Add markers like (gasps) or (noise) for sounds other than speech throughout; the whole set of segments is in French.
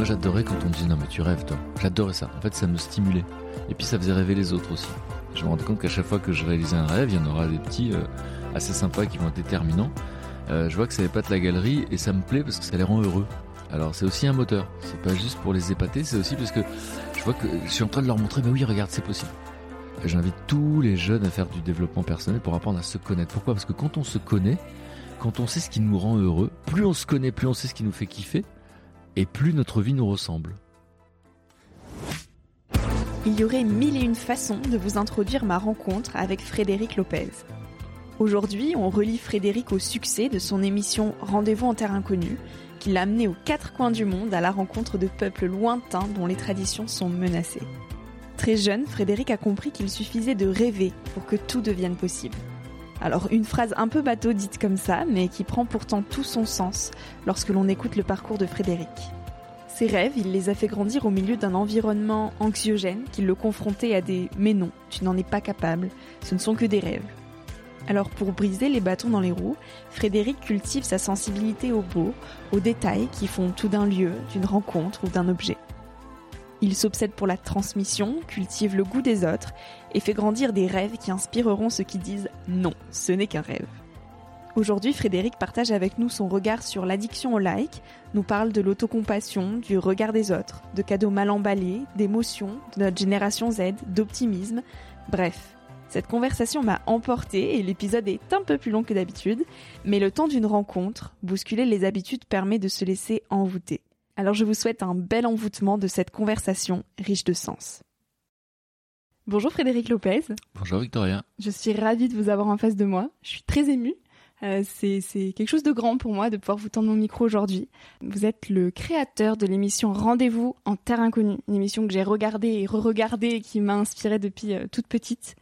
Moi j'adorais quand on me disait non mais tu rêves toi. J'adorais ça. En fait ça me stimulait. Et puis ça faisait rêver les autres aussi. Je me rendais compte qu'à chaque fois que je réalisais un rêve, il y en aura des petits euh, assez sympas qui vont être déterminants. Euh, je vois que ça de la galerie et ça me plaît parce que ça les rend heureux. Alors c'est aussi un moteur. C'est pas juste pour les épater, c'est aussi parce que je vois que je suis en train de leur montrer mais oui regarde c'est possible. J'invite tous les jeunes à faire du développement personnel pour apprendre à se connaître. Pourquoi? Parce que quand on se connaît, quand on sait ce qui nous rend heureux, plus on se connaît, plus on sait ce qui nous fait kiffer, et plus notre vie nous ressemble. Il y aurait mille et une façons de vous introduire ma rencontre avec Frédéric Lopez. Aujourd'hui, on relie Frédéric au succès de son émission Rendez-vous en terre inconnue, qui l'a amené aux quatre coins du monde à la rencontre de peuples lointains dont les traditions sont menacées. Très jeune, Frédéric a compris qu'il suffisait de rêver pour que tout devienne possible. Alors une phrase un peu bateau dite comme ça, mais qui prend pourtant tout son sens lorsque l'on écoute le parcours de Frédéric. Ses rêves, il les a fait grandir au milieu d'un environnement anxiogène qui le confrontait à des ⁇ mais non, tu n'en es pas capable, ce ne sont que des rêves ⁇ alors pour briser les bâtons dans les roues, Frédéric cultive sa sensibilité au beau, aux détails qui font tout d'un lieu, d'une rencontre ou d'un objet. Il s'obsède pour la transmission, cultive le goût des autres et fait grandir des rêves qui inspireront ceux qui disent non, ce n'est qu'un rêve. Aujourd'hui, Frédéric partage avec nous son regard sur l'addiction au like, nous parle de l'autocompassion, du regard des autres, de cadeaux mal emballés, d'émotions, de notre génération Z, d'optimisme. Bref, cette conversation m'a emporté et l'épisode est un peu plus long que d'habitude, mais le temps d'une rencontre, bousculer les habitudes permet de se laisser envoûter. Alors je vous souhaite un bel envoûtement de cette conversation riche de sens. Bonjour Frédéric Lopez. Bonjour Victoria. Je suis ravie de vous avoir en face de moi. Je suis très émue. Euh, c'est quelque chose de grand pour moi de pouvoir vous tendre mon micro aujourd'hui. Vous êtes le créateur de l'émission Rendez-vous en Terre Inconnue, une émission que j'ai regardée et re-regardée et qui m'a inspirée depuis euh, toute petite.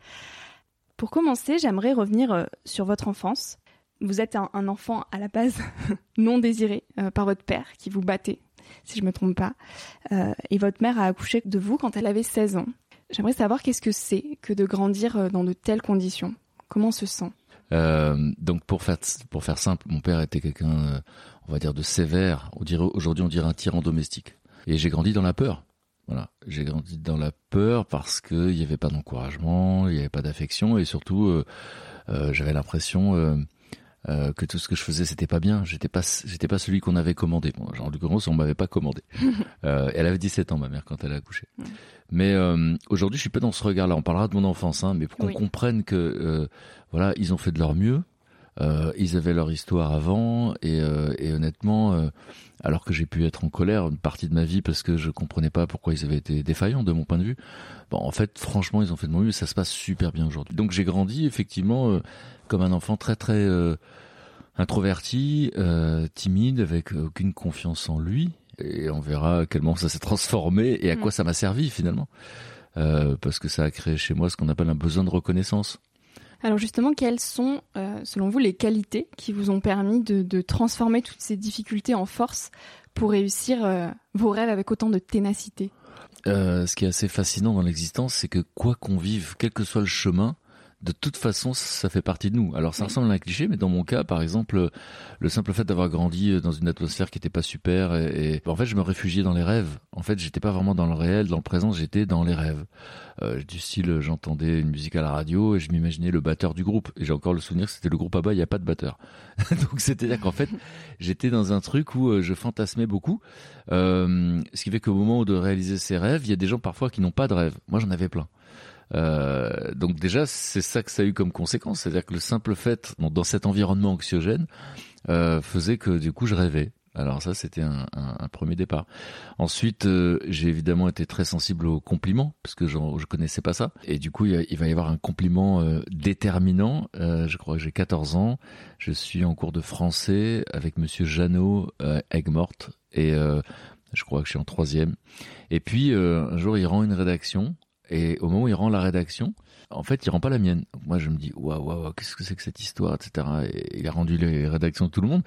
Pour commencer, j'aimerais revenir euh, sur votre enfance. Vous êtes un, enfant à la base (laughs) non désiré par votre père qui vous battait si je me trompe pas. Euh, et votre mère a accouché de vous quand elle avait 16 ans. J'aimerais savoir qu'est-ce que c'est que de grandir euh, dans de telles conditions. Comment on se sent? Euh, donc pour faire pour faire simple, mon père était quelqu'un, on va dire de sévère. On dirait aujourd'hui on dirait un tyran domestique. Et j'ai grandi dans la peur. Voilà, j'ai grandi dans la peur parce que il n'y avait pas d'encouragement, il n'y avait pas d'affection et surtout j'avais l'impression euh, que tout ce que je faisais c'était pas bien. J'étais pas, j'étais pas celui qu'on avait commandé. Bon, genre, en l'occurrence, on m'avait pas commandé. (laughs) euh, elle avait 17 ans, ma mère, quand elle a accouché. Mais euh, aujourd'hui, je suis pas dans ce regard-là. On parlera de mon enfance, hein, mais pour qu'on Oui. comprenne que euh, voilà, ils ont fait de leur mieux. Euh, ils avaient leur histoire avant et, euh, et honnêtement, euh, alors que j'ai pu être en colère une partie de ma vie parce que je comprenais pas pourquoi ils avaient été défaillants de mon point de vue. Bon, en fait, franchement, ils ont fait de mon mieux. et Ça se passe super bien aujourd'hui. Donc j'ai grandi effectivement euh, comme un enfant très très euh, introverti, euh, timide, avec aucune confiance en lui. Et on verra à quel moment ça s'est transformé et à Mm. quoi ça m'a servi finalement. Euh, parce que ça a créé chez moi ce qu'on appelle un besoin de reconnaissance. Alors justement, quelles sont, euh, selon vous, les qualités qui vous ont permis de, transformer toutes ces difficultés en force pour réussir euh, vos rêves avec autant de ténacité? Euh, ce qui est assez fascinant dans l'existence, c'est que quoi qu'on vive, quel que soit le chemin, de toute façon, ça fait partie de nous. Alors ça Oui. ressemble à un cliché, mais dans mon cas, par exemple, le simple fait d'avoir grandi dans une atmosphère qui n'était pas super, et, et- en fait, je me réfugiais dans les rêves. En fait, j'étais pas vraiment dans le réel, dans le présent, j'étais dans les rêves. Euh, du style, j'entendais une musique à la radio et je m'imaginais le batteur du groupe. Et j'ai encore le souvenir que c'était le groupe à bas, il n'y a pas de batteur. (laughs) Donc c'est-à-dire qu'en fait, j'étais dans un truc où euh, je fantasmais beaucoup. Euh, ce qui fait qu'au moment de réaliser ses rêves, il y a des gens parfois qui n'ont pas de rêve. Moi, j'en avais plein. Euh, donc déjà, c'est ça que ça a eu comme conséquence, c'est-à-dire que le simple fait, dans, dans cet environnement anxiogène, euh, faisait que du coup, je rêvais. Alors ça, c'était un, un- premier départ. Ensuite, euh, j'ai évidemment été très sensible aux compliments, parce que je connaissais pas ça. Et du coup, il va y avoir un compliment euh, déterminant. Euh, je crois que j'ai 14 ans. Je suis en cours de français avec Monsieur Jeannot euh, Aigues-Mortes. Et euh, je crois que je suis en troisième. Et puis, euh, un jour, il rend une rédaction. Et au moment où il rend la rédaction, en fait, il rend pas la mienne. Moi, je me dis, waouh, waouh, waouh, qu'est-ce que c'est que cette histoire, etc. Et il a rendu les rédactions de tout le monde.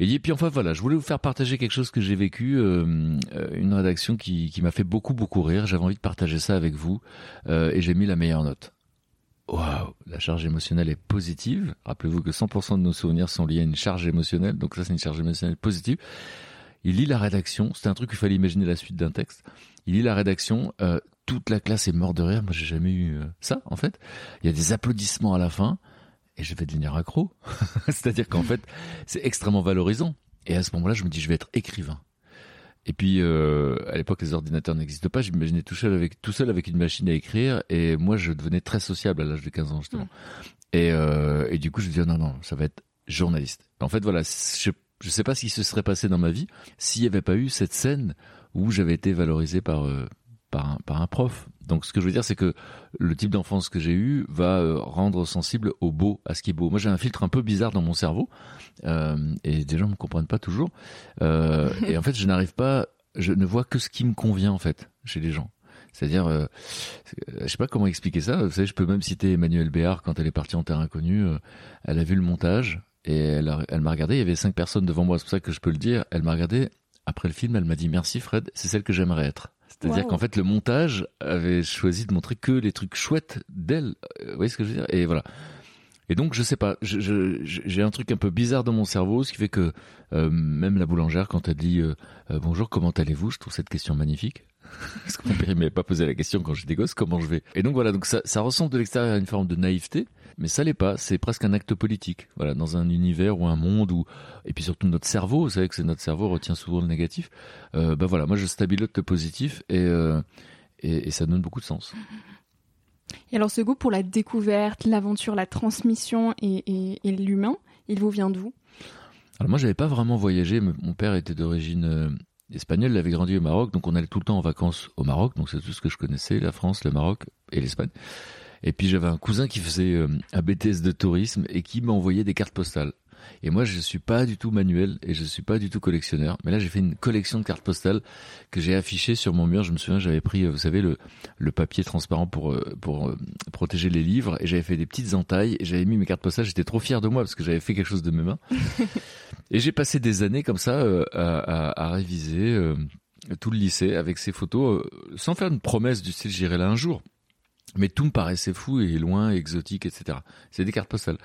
Et puis enfin voilà, je voulais vous faire partager quelque chose que j'ai vécu, euh, euh, une rédaction qui, qui m'a fait beaucoup beaucoup rire. J'avais envie de partager ça avec vous, euh, et j'ai mis la meilleure note. Waouh, la charge émotionnelle est positive. Rappelez-vous que 100% de nos souvenirs sont liés à une charge émotionnelle, donc ça c'est une charge émotionnelle positive. Il lit la rédaction, c'était un truc qu'il fallait imaginer la suite d'un texte. Il lit la rédaction, toute la classe est morte de rire. Moi, j'ai jamais eu euh, ça, en fait. Il y a des applaudissements à la fin, et je vais devenir accro. (laughs) C'est-à-dire qu'en fait, c'est extrêmement valorisant. Et à ce moment-là, je me dis, je vais être écrivain. Et puis, euh, à l'époque, les ordinateurs n'existent pas. Je m'imaginais tout seul avec tout seul avec une machine à écrire. Et moi, je devenais très sociable à l'âge de 15 ans, justement. Et, euh, et du coup, je me dis, oh non, non, ça va être journaliste. En fait, voilà, je je sais pas ce qui se serait passé dans ma vie s'il n'y avait pas eu cette scène où j'avais été valorisé par euh, par un, prof. Donc ce que je veux dire c'est que le type d'enfance que j'ai eu va euh, rendre sensible au beau, à ce qui est beau. Moi j'ai un filtre un peu bizarre dans mon cerveau euh, et des gens me comprennent pas toujours. Euh, et en fait je n'arrive pas, je ne vois que ce qui me convient en fait chez les gens. C'est-à-dire, euh, je sais pas comment expliquer ça. Vous savez, je peux même citer Emmanuelle Béard quand elle est partie en terre inconnue. Elle a vu le montage et elle, elle m'a regardé. Il y avait cinq personnes devant moi, c'est pour ça que je peux le dire. Elle m'a regardé. Après le film, elle m'a dit merci Fred, c'est celle que j'aimerais être. C'est-à-dire Wow. qu'en fait, le montage avait choisi de montrer que les trucs chouettes d'elle. Euh, Vous voyez ce que je veux dire? Et voilà. Et donc, je sais pas, j'ai un truc un peu bizarre dans mon cerveau, ce qui fait que euh, même la boulangère, quand elle dit euh, euh, bonjour, comment allez-vous, je trouve cette question magnifique. (laughs) Parce que mon père il m'avait pas posé la question quand j'étais gosse, comment je vais? Et donc voilà, donc ça, ça ressemble de l'extérieur à une forme de naïveté, mais ça l'est pas. C'est presque un acte politique. Voilà, dans un univers ou un monde où, et puis surtout notre cerveau, vous savez que c'est notre cerveau retient souvent le négatif. Euh, bah voilà, moi je stabilote le positif et, euh, et et ça donne beaucoup de sens. (laughs) Et alors ce goût pour la découverte, l'aventure, la transmission et, et- et l'humain, il vous vient d'où? Alors moi, j'avais pas vraiment voyagé. Mon père était d'origine euh, espagnole, il avait grandi au Maroc, donc on allait tout le temps en vacances au Maroc. Donc c'est tout ce que je connaissais, la France, le Maroc et l'Espagne. Et puis j'avais un cousin qui faisait euh, un BTS de tourisme et qui m'envoyait des cartes postales. Et moi, je suis pas du tout manuel et je suis pas du tout collectionneur. Mais là, j'ai fait une collection de cartes postales que j'ai affichées sur mon mur. Je me souviens, j'avais pris, euh, vous savez, le, le papier transparent pour euh, pour euh, protéger les livres et j'avais fait des petites entailles et j'avais mis mes cartes postales. J'étais trop fier de moi parce que j'avais fait quelque chose de mes mains. (laughs) Et j'ai passé des années comme ça euh, à, à- à réviser euh, tout le lycée avec ces photos, euh, sans faire une promesse du style j'irai là un jour. Mais tout me paraissait fou et loin, exotique, etc. C'est des cartes postales.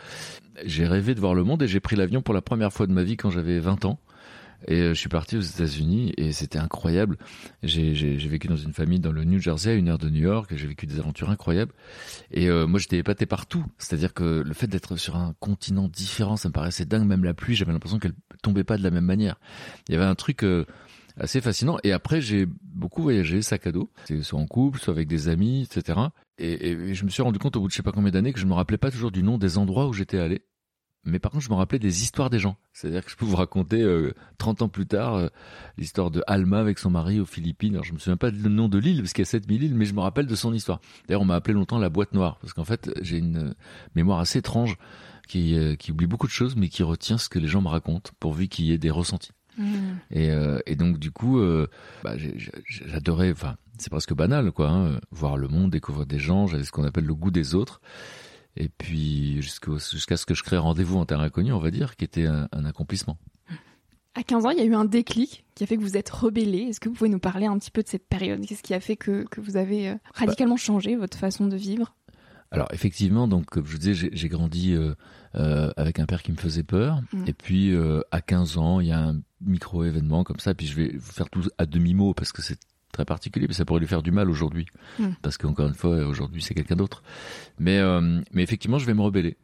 J'ai rêvé de voir le monde et j'ai pris l'avion pour la première fois de ma vie quand j'avais 20 ans. Et euh, je suis parti aux États-Unis et c'était incroyable. J'ai vécu dans une famille dans le New Jersey, à une heure de New York. J'ai vécu des aventures incroyables. Et euh, moi, j'étais épaté partout. C'est-à-dire que le fait d'être sur un continent différent, ça me paraissait dingue. Même la pluie, j'avais l'impression qu'elle tombait pas de la même manière. Il y avait un truc euh, assez fascinant. Et après, j'ai beaucoup voyagé, sac à dos, soit en couple, soit avec des amis, etc. Et, et, je me suis rendu compte au bout de je sais pas combien d'années que je me rappelais pas toujours du nom des endroits où j'étais allé mais par contre, je me rappelais des histoires des gens. C'est-à-dire que je peux vous raconter euh, 30 ans plus tard euh, l'histoire de Alma avec son mari aux Philippines. Alors, je me souviens pas du nom de l'île parce qu'il y a 7000 îles, mais je me rappelle de son histoire. D'ailleurs, on m'a appelé longtemps la boîte noire parce qu'en fait, j'ai une euh, mémoire assez étrange qui, euh, qui oublie beaucoup de choses, mais qui retient ce que les gens me racontent pourvu qu'il y ait des ressentis. Mmh. Et, et, donc, du coup, bah, j'adorais. Enfin, c'est presque banal, quoi. Hein, voir le monde, découvrir des gens. J'avais ce qu'on appelle le goût des autres et puis jusqu'à ce que je crée rendez-vous en terre inconnue, on va dire, qui était un, accomplissement. À 15 ans, il y a eu un déclic qui a fait que vous êtes rebellé. Est-ce que vous pouvez nous parler un petit peu de cette période? Qu'est-ce qui a fait que, que vous avez euh, radicalement changé votre façon de vivre? Alors effectivement, donc comme je vous disais, j'ai grandi euh, euh, avec un père qui me faisait peur. Mm. Et puis à 15 ans, il y a un micro événement comme ça. Puis je vais vous faire tout à demi mot parce que c'est très particulier, mais ça pourrait lui faire du mal aujourd'hui, hmm. parce qu'encore une fois, aujourd'hui c'est quelqu'un d'autre. Mais euh, mais effectivement, je vais me rebeller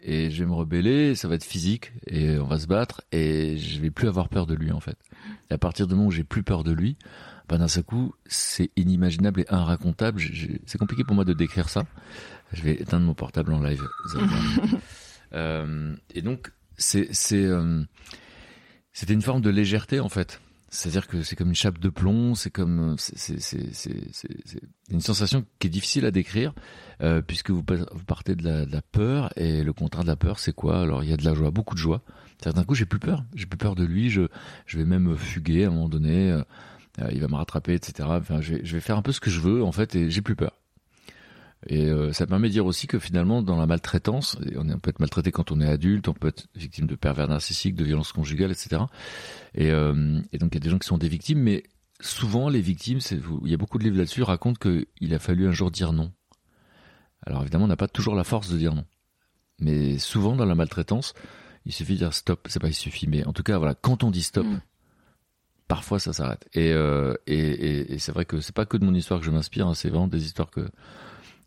et je vais me rebeller, ça va être physique et on va se battre et je vais plus avoir peur de lui en fait. Et à partir du moment où j'ai plus peur de lui, ben d'un seul coup, c'est inimaginable et inracontable. C'est compliqué pour moi de décrire ça. Je vais éteindre mon portable en live. (laughs) euh, et donc c'est c'est euh, c'était une forme de légèreté en fait. C'est-à-dire que c'est comme une chape de plomb, c'est comme une sensation qui est difficile à décrire euh, puisque vous, partez de la, peur et le contraire de la peur c'est quoi? Alors il y a de la joie, beaucoup de joie. D'un coup j'ai plus peur, j'ai plus peur de lui, je vais même fuguer à un moment donné, euh, il va me rattraper, etc. Enfin je vais, je vais faire un peu ce que je veux en fait et j'ai plus peur. Et euh, ça permet de dire aussi que finalement, dans la maltraitance, on, peut être maltraité quand on est adulte, on peut être victime de pervers narcissiques, de violences conjugales, etc. Et, euh, et donc il y a des gens qui sont des victimes, mais souvent les victimes, il y a beaucoup de livres là-dessus, racontent qu'il a fallu un jour dire non. Alors évidemment, on n'a pas toujours la force de dire non. Mais souvent dans la maltraitance, il suffit de dire stop, c'est pas il suffit, mais en tout cas, voilà, quand on dit stop, mm. parfois ça s'arrête. Et, euh, et, et, et c'est vrai que c'est pas que de mon histoire que je m'inspire, hein, c'est vraiment des histoires que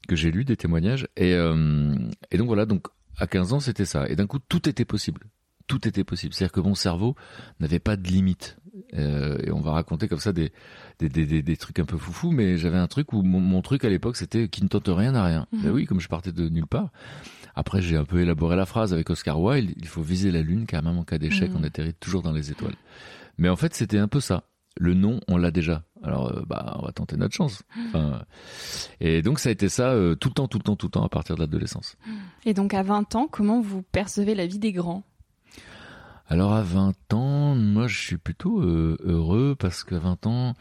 que j'ai lu, des témoignages. Et, euh, et donc voilà, donc à 15 ans, c'était ça. Et d'un coup, tout était possible. Tout était possible. C'est-à-dire que mon cerveau n'avait pas de limite. Euh, et on va raconter comme ça des, des, des, des, trucs un peu foufou, mais j'avais un truc où mon, truc à l'époque, c'était qui ne tente rien à rien. Mhm. Ben oui, comme je partais de nulle part. Après, j'ai un peu élaboré la phrase avec Oscar Wilde. Il faut viser la lune, car même en cas d'échec, mhm. on atterrit toujours dans les étoiles. Mais en fait, c'était un peu ça. Le nom, on l'a déjà. Alors, euh, bah, on va tenter notre chance. et donc, ça a été ça euh, tout le temps, tout le temps, tout le temps à partir de l'adolescence. Et donc, à 20 ans, comment vous percevez la vie des grands? Alors à 20 ans, moi je suis plutôt euh, heureux parce qu'à 20 ans,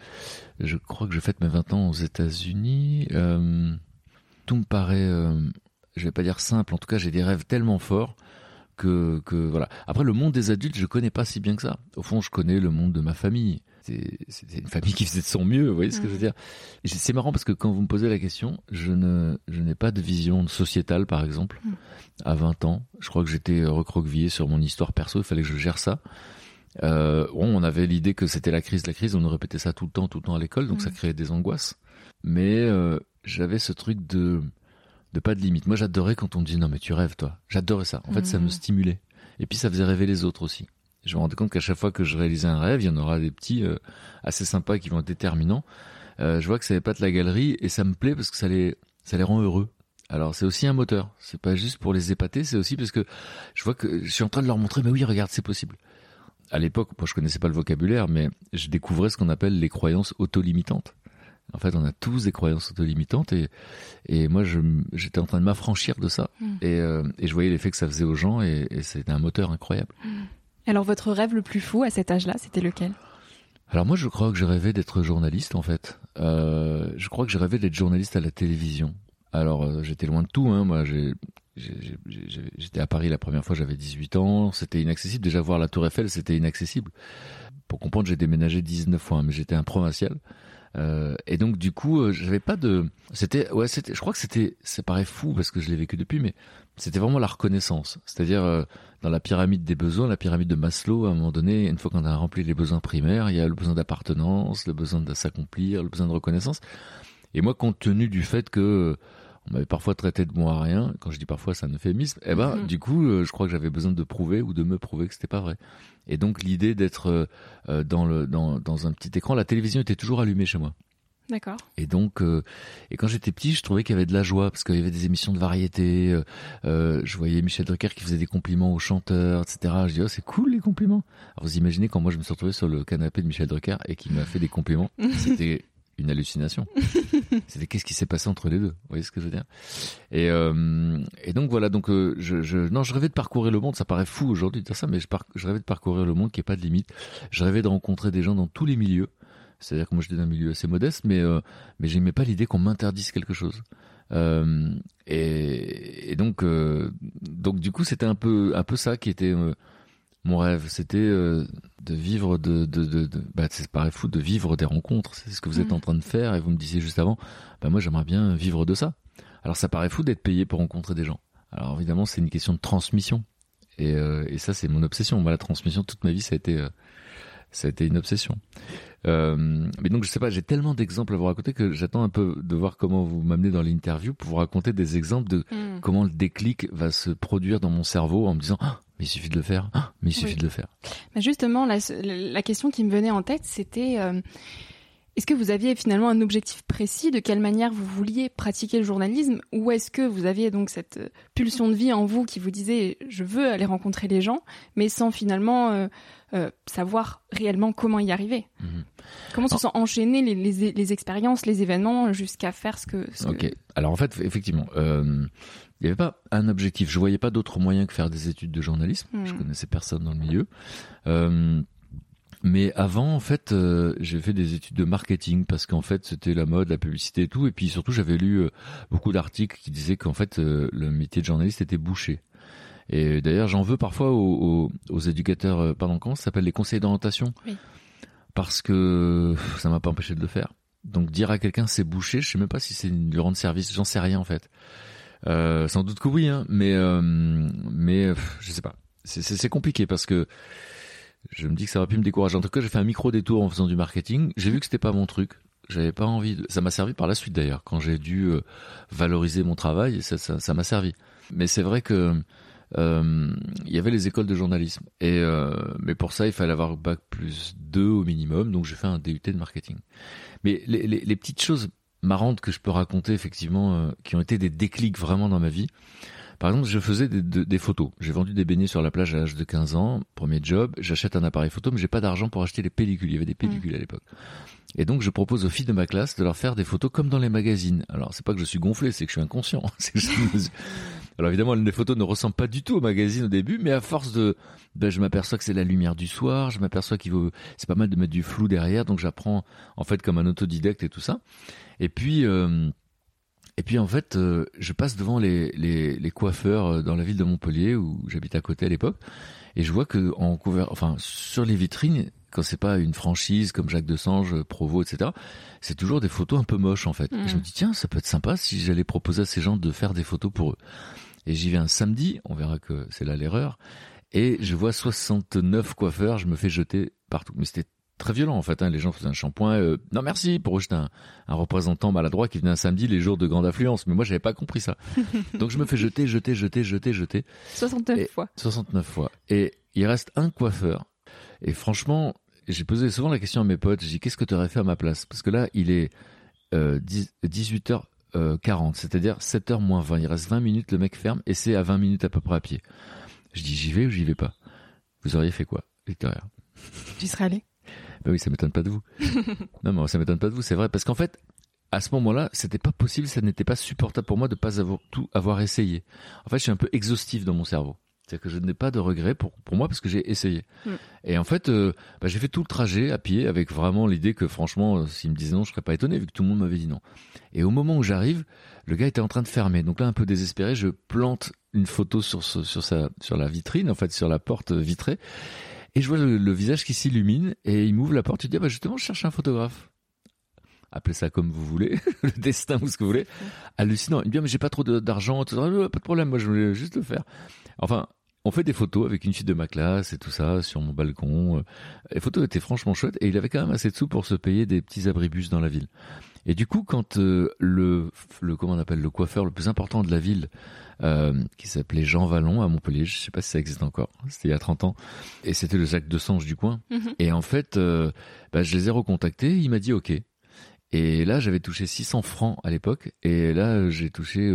je crois que je fête mes 20 ans aux États-Unis. tout me paraît, je vais pas dire simple, en tout cas j'ai des rêves tellement forts que, que voilà. Après le monde des adultes, je connais pas si bien que ça. Au fond, je connais le monde de ma famille c'était une famille qui faisait de son mieux, vous voyez ce que je veux dire? C'est marrant parce que quand vous me posez la question, je ne je n'ai pas de vision sociétale par exemple. Mm. À 20 ans, je crois que j'étais recroquevillé sur mon histoire perso, il fallait que je gère ça. Euh, on avait l'idée que c'était la crise, la crise, on nous répétait ça tout le temps, tout le temps à l'école, donc ça mm. créait des angoisses. Mais euh, j'avais ce truc de de pas de limite. Moi, j'adorais quand on me dit non mais tu rêves toi. J'adorais ça. En fait, ça me mm. stimulait. Et puis ça faisait rêver les autres aussi je me rendais compte qu'à chaque fois que je réalisais un rêve, il y en aura des petits euh, assez sympas qui vont être déterminants. Euh, je vois que ça n'est pas de la galerie et ça me plaît parce que ça les, ça les rend heureux. Alors c'est aussi un moteur. C'est pas juste pour les épater, c'est aussi parce que je vois que je suis en train de leur montrer, mais oui, regarde, c'est possible. À l'époque, moi je connaissais pas le vocabulaire, mais je découvrais ce qu'on appelle les croyances auto-limitantes. En fait, on a tous des croyances auto-limitantes et, et moi, j'étais en train de m'affranchir de ça mmh. et, euh, et, je voyais l'effet que ça faisait aux gens et, et c'était un moteur incroyable. Mmh. Alors votre rêve le plus fou à cet âge-là, c'était lequel? Alors moi, je crois que j'ai rêvé d'être journaliste en fait. Euh, je crois que j'ai rêvé d'être journaliste à la télévision. Alors euh, j'étais loin de tout. Hein. Moi, j'étais à Paris la première fois, j'avais 18 ans. C'était inaccessible. Déjà voir la Tour Eiffel, c'était inaccessible. Pour comprendre, j'ai déménagé 19 fois, mais j'étais un provincial. Euh, et donc du coup, euh, j'avais pas de. C'était ouais, c'était. Je crois que c'était. Ça paraît fou parce que je l'ai vécu depuis, mais c'était vraiment la reconnaissance. C'est-à-dire euh, dans la pyramide des besoins, la pyramide de Maslow, à un moment donné, une fois qu'on a rempli les besoins primaires, il y a le besoin d'appartenance, le besoin de s'accomplir, le besoin de reconnaissance. Et moi, compte tenu du fait que on m'avait parfois traité de moi à rien. Quand je dis parfois, c'est un euphémisme. Eh ben, mhm. du coup, euh, je crois que j'avais besoin de prouver ou de me prouver que c'était pas vrai. Et donc, l'idée d'être euh, euh, dans le dans, dans un petit écran, la télévision était toujours allumée chez moi. D'accord. Et donc, et quand j'étais petit, je trouvais qu'il y avait de la joie parce qu'il y avait des émissions de variété. je voyais Michel Drucker qui faisait des compliments aux chanteurs, etc. Je dis oh c'est cool les compliments. Alors vous imaginez quand moi je me suis retrouvé sur le canapé de Michel Drucker et qui m'a fait des compliments, (laughs) c'était une hallucination. (laughs) (laughs) C'était qu'est-ce qui s'est passé entre les deux. Vous voyez ce que je veux dire? Et, euh, et donc voilà, donc euh, je, non, je rêvais de parcourir le monde. Ça paraît fou aujourd'hui de dire ça, mais je, je rêvais de parcourir le monde qui est pas de limite. Je rêvais de rencontrer des gens dans tous les milieux. C'est-à-dire que moi j'étais dans un milieu assez modeste, mais euh, mais j'aimais pas l'idée qu'on m'interdise quelque chose. Euh, et, et, donc donc du coup c'était un peu un peu ça qui était mon rêve, c'était euh, de vivre de, de, de, de bah, c'est fou de vivre des rencontres. C'est ce que vous êtes mm. en train de faire et vous me disiez juste avant, bah moi j'aimerais bien vivre de ça. Alors ça paraît fou d'être payé pour rencontrer des gens. Alors évidemment c'est une question de transmission et, euh, et ça c'est mon obsession. Moi la transmission toute ma vie ça a été euh, ça a été une obsession. Euh, mais donc je sais pas, j'ai tellement d'exemples à vous raconter que j'attends un peu de voir comment vous m'amenez dans l'interview pour vous raconter des exemples de mm. comment le déclic va se produire dans mon cerveau en me disant ah, mais il suffit de le faire, ah, mais il suffit de le faire. Justement, la, la, question qui me venait en tête, c'était euh, est-ce que vous aviez finalement un objectif précis de quelle manière vous vouliez pratiquer le journalisme ou est-ce que vous aviez donc cette euh, pulsion de vie en vous qui vous disait je veux aller rencontrer les gens mais sans finalement euh, euh, savoir réellement comment y arriver? Mhm. Comment se sont enchaînées les, les, les, expériences, les événements jusqu'à faire ce que... ok, alors en fait effectivement, il n'y avait pas un objectif. Je voyais pas d'autre moyen que faire des études de journalisme. Je hmm. connaissais personne dans le milieu. Euh, mais avant, en fait, euh, j'ai fait des études de marketing parce qu'en fait, c'était la mode, la publicité et tout. Et puis surtout, j'avais lu euh, beaucoup d'articles qui disaient qu'en fait, euh, le métier de journaliste était bouché. Et d'ailleurs, j'en veux parfois aux, aux, éducateurs, pardon, comment ça s'appelle, les conseils d'orientation, oui. parce que ça m'a pas empêché de le faire. Donc dire à quelqu'un c'est bouché, je sais même pas si c'est lui rendre service, j'en sais rien en fait. Euh, sans doute que oui, hein, mais euh, mais je sais pas. C'est compliqué parce que je me dis que ça aurait pu me décourager. En tout cas, j'ai fait un micro détour en faisant du marketing. J'ai vu que c'était pas mon truc. J'avais pas envie. De... Ça m'a servi par la suite d'ailleurs quand j'ai dû euh, valoriser mon travail. Ça m'a ça, m'a servi. Mais c'est vrai que euh, il y avait les écoles de journalisme et euh, mais pour ça il fallait avoir bac plus 2 au minimum. Donc j'ai fait un DUT de marketing. Mais les, les, les petites choses marrantes que je peux raconter effectivement, euh, qui ont été des déclics vraiment dans ma vie. Par exemple, je faisais des, des, photos. J'ai vendu des beignets sur la plage à l'âge de 15 ans, premier job. J'achète un appareil photo, mais j'ai pas d'argent pour acheter les pellicules. Il y avait des pellicules à l'époque. Et donc, je propose aux filles de ma classe de leur faire des photos comme dans les magazines. Alors, c'est pas que je suis gonflé, c'est que je suis inconscient. (laughs) Alors évidemment, les photos ne ressemblent pas du tout au magazine au début, mais à force de, ben, je m'aperçois que c'est la lumière du soir, je m'aperçois qu'il vaut, c'est pas mal de mettre du flou derrière, donc j'apprends en fait comme un autodidacte et tout ça. Et puis, euh, et puis en fait, euh, je passe devant les, les, les, coiffeurs euh, dans la ville de Montpellier où j'habite à côté à l'époque, et je vois que en couvert, enfin sur les vitrines, quand c'est pas une franchise comme Jacques Desange, Provo, etc., c'est toujours des photos un peu moches en fait. Et je me mmh. dis tiens, ça peut être sympa si j'allais proposer à ces gens de faire des photos pour eux. Et j'y vais un samedi, on verra que c'est là l'erreur. Et je vois 69 coiffeurs, je me fais jeter partout. Mais c'était très violent en fait. Hein. Les gens faisaient un shampoing. Euh, non merci pour rejeter un, un, représentant maladroit qui venait un samedi les jours de grande affluence. Mais moi j'avais pas compris ça. (laughs) Donc je me fais jeter, jeter, jeter, jeter, jeter. 69 fois. 69 fois. Et il reste un coiffeur. Et franchement, j'ai posé souvent la question à mes potes. J'ai dit qu'est-ce que tu aurais fait à ma place? Parce que là il est euh, 18h 40, c'est-à-dire 7h moins 20. Il reste 20 minutes, le mec ferme et c'est à 20 minutes à peu près à pied. Je dis j'y vais ou j'y vais pas? Vous auriez fait quoi, Victoria? J'y serais allé. Ben oui, ça m'étonne pas de vous. (laughs) non, mais ça m'étonne pas de vous, c'est vrai, parce qu'en fait, à ce moment-là, c'était pas possible, ça n'était pas supportable pour moi de pas avoir tout avoir essayé. En fait, je suis un peu exhaustif dans mon cerveau. C'est-à-dire que je n'ai pas de regrets pour, pour moi parce que j'ai essayé. Mm. Et en fait, euh, bah, j'ai fait tout le trajet à pied avec vraiment l'idée que franchement, euh, s'il me disait non, je serais pas étonné vu que tout le monde m'avait dit non. Et au moment où j'arrive, le gars était en train de fermer. Donc là, un peu désespéré, je plante une photo sur, sur, sa, sur la vitrine, en fait, sur la porte vitrée. Et je vois le, visage qui s'illumine et il m'ouvre la porte. Il dit, ah bah justement, je cherche un photographe. appelez ça comme vous voulez, (laughs) le destin ou ce que vous voulez, hallucinant. Il me dit, mais j'ai pas trop d'argent, pas de problème, moi je voulais juste le faire. Enfin, on fait des photos avec une fille de ma classe et tout ça sur mon balcon. Les photos étaient franchement chouettes et il avait quand même assez de sous pour se payer des petits abribus dans la ville. Et du coup, quand euh, le, le comment on appelle le coiffeur le plus important de la ville, euh, qui s'appelait Jean Vallon à Montpellier, je sais pas si ça existe encore, c'était il y a 30 ans, et c'était le sac de Sange du coin. Mhm. Et en fait, euh, bah, je les ai recontactés, il m'a dit OK. Et là, j'avais touché 600 francs à l'époque, et là, j'ai touché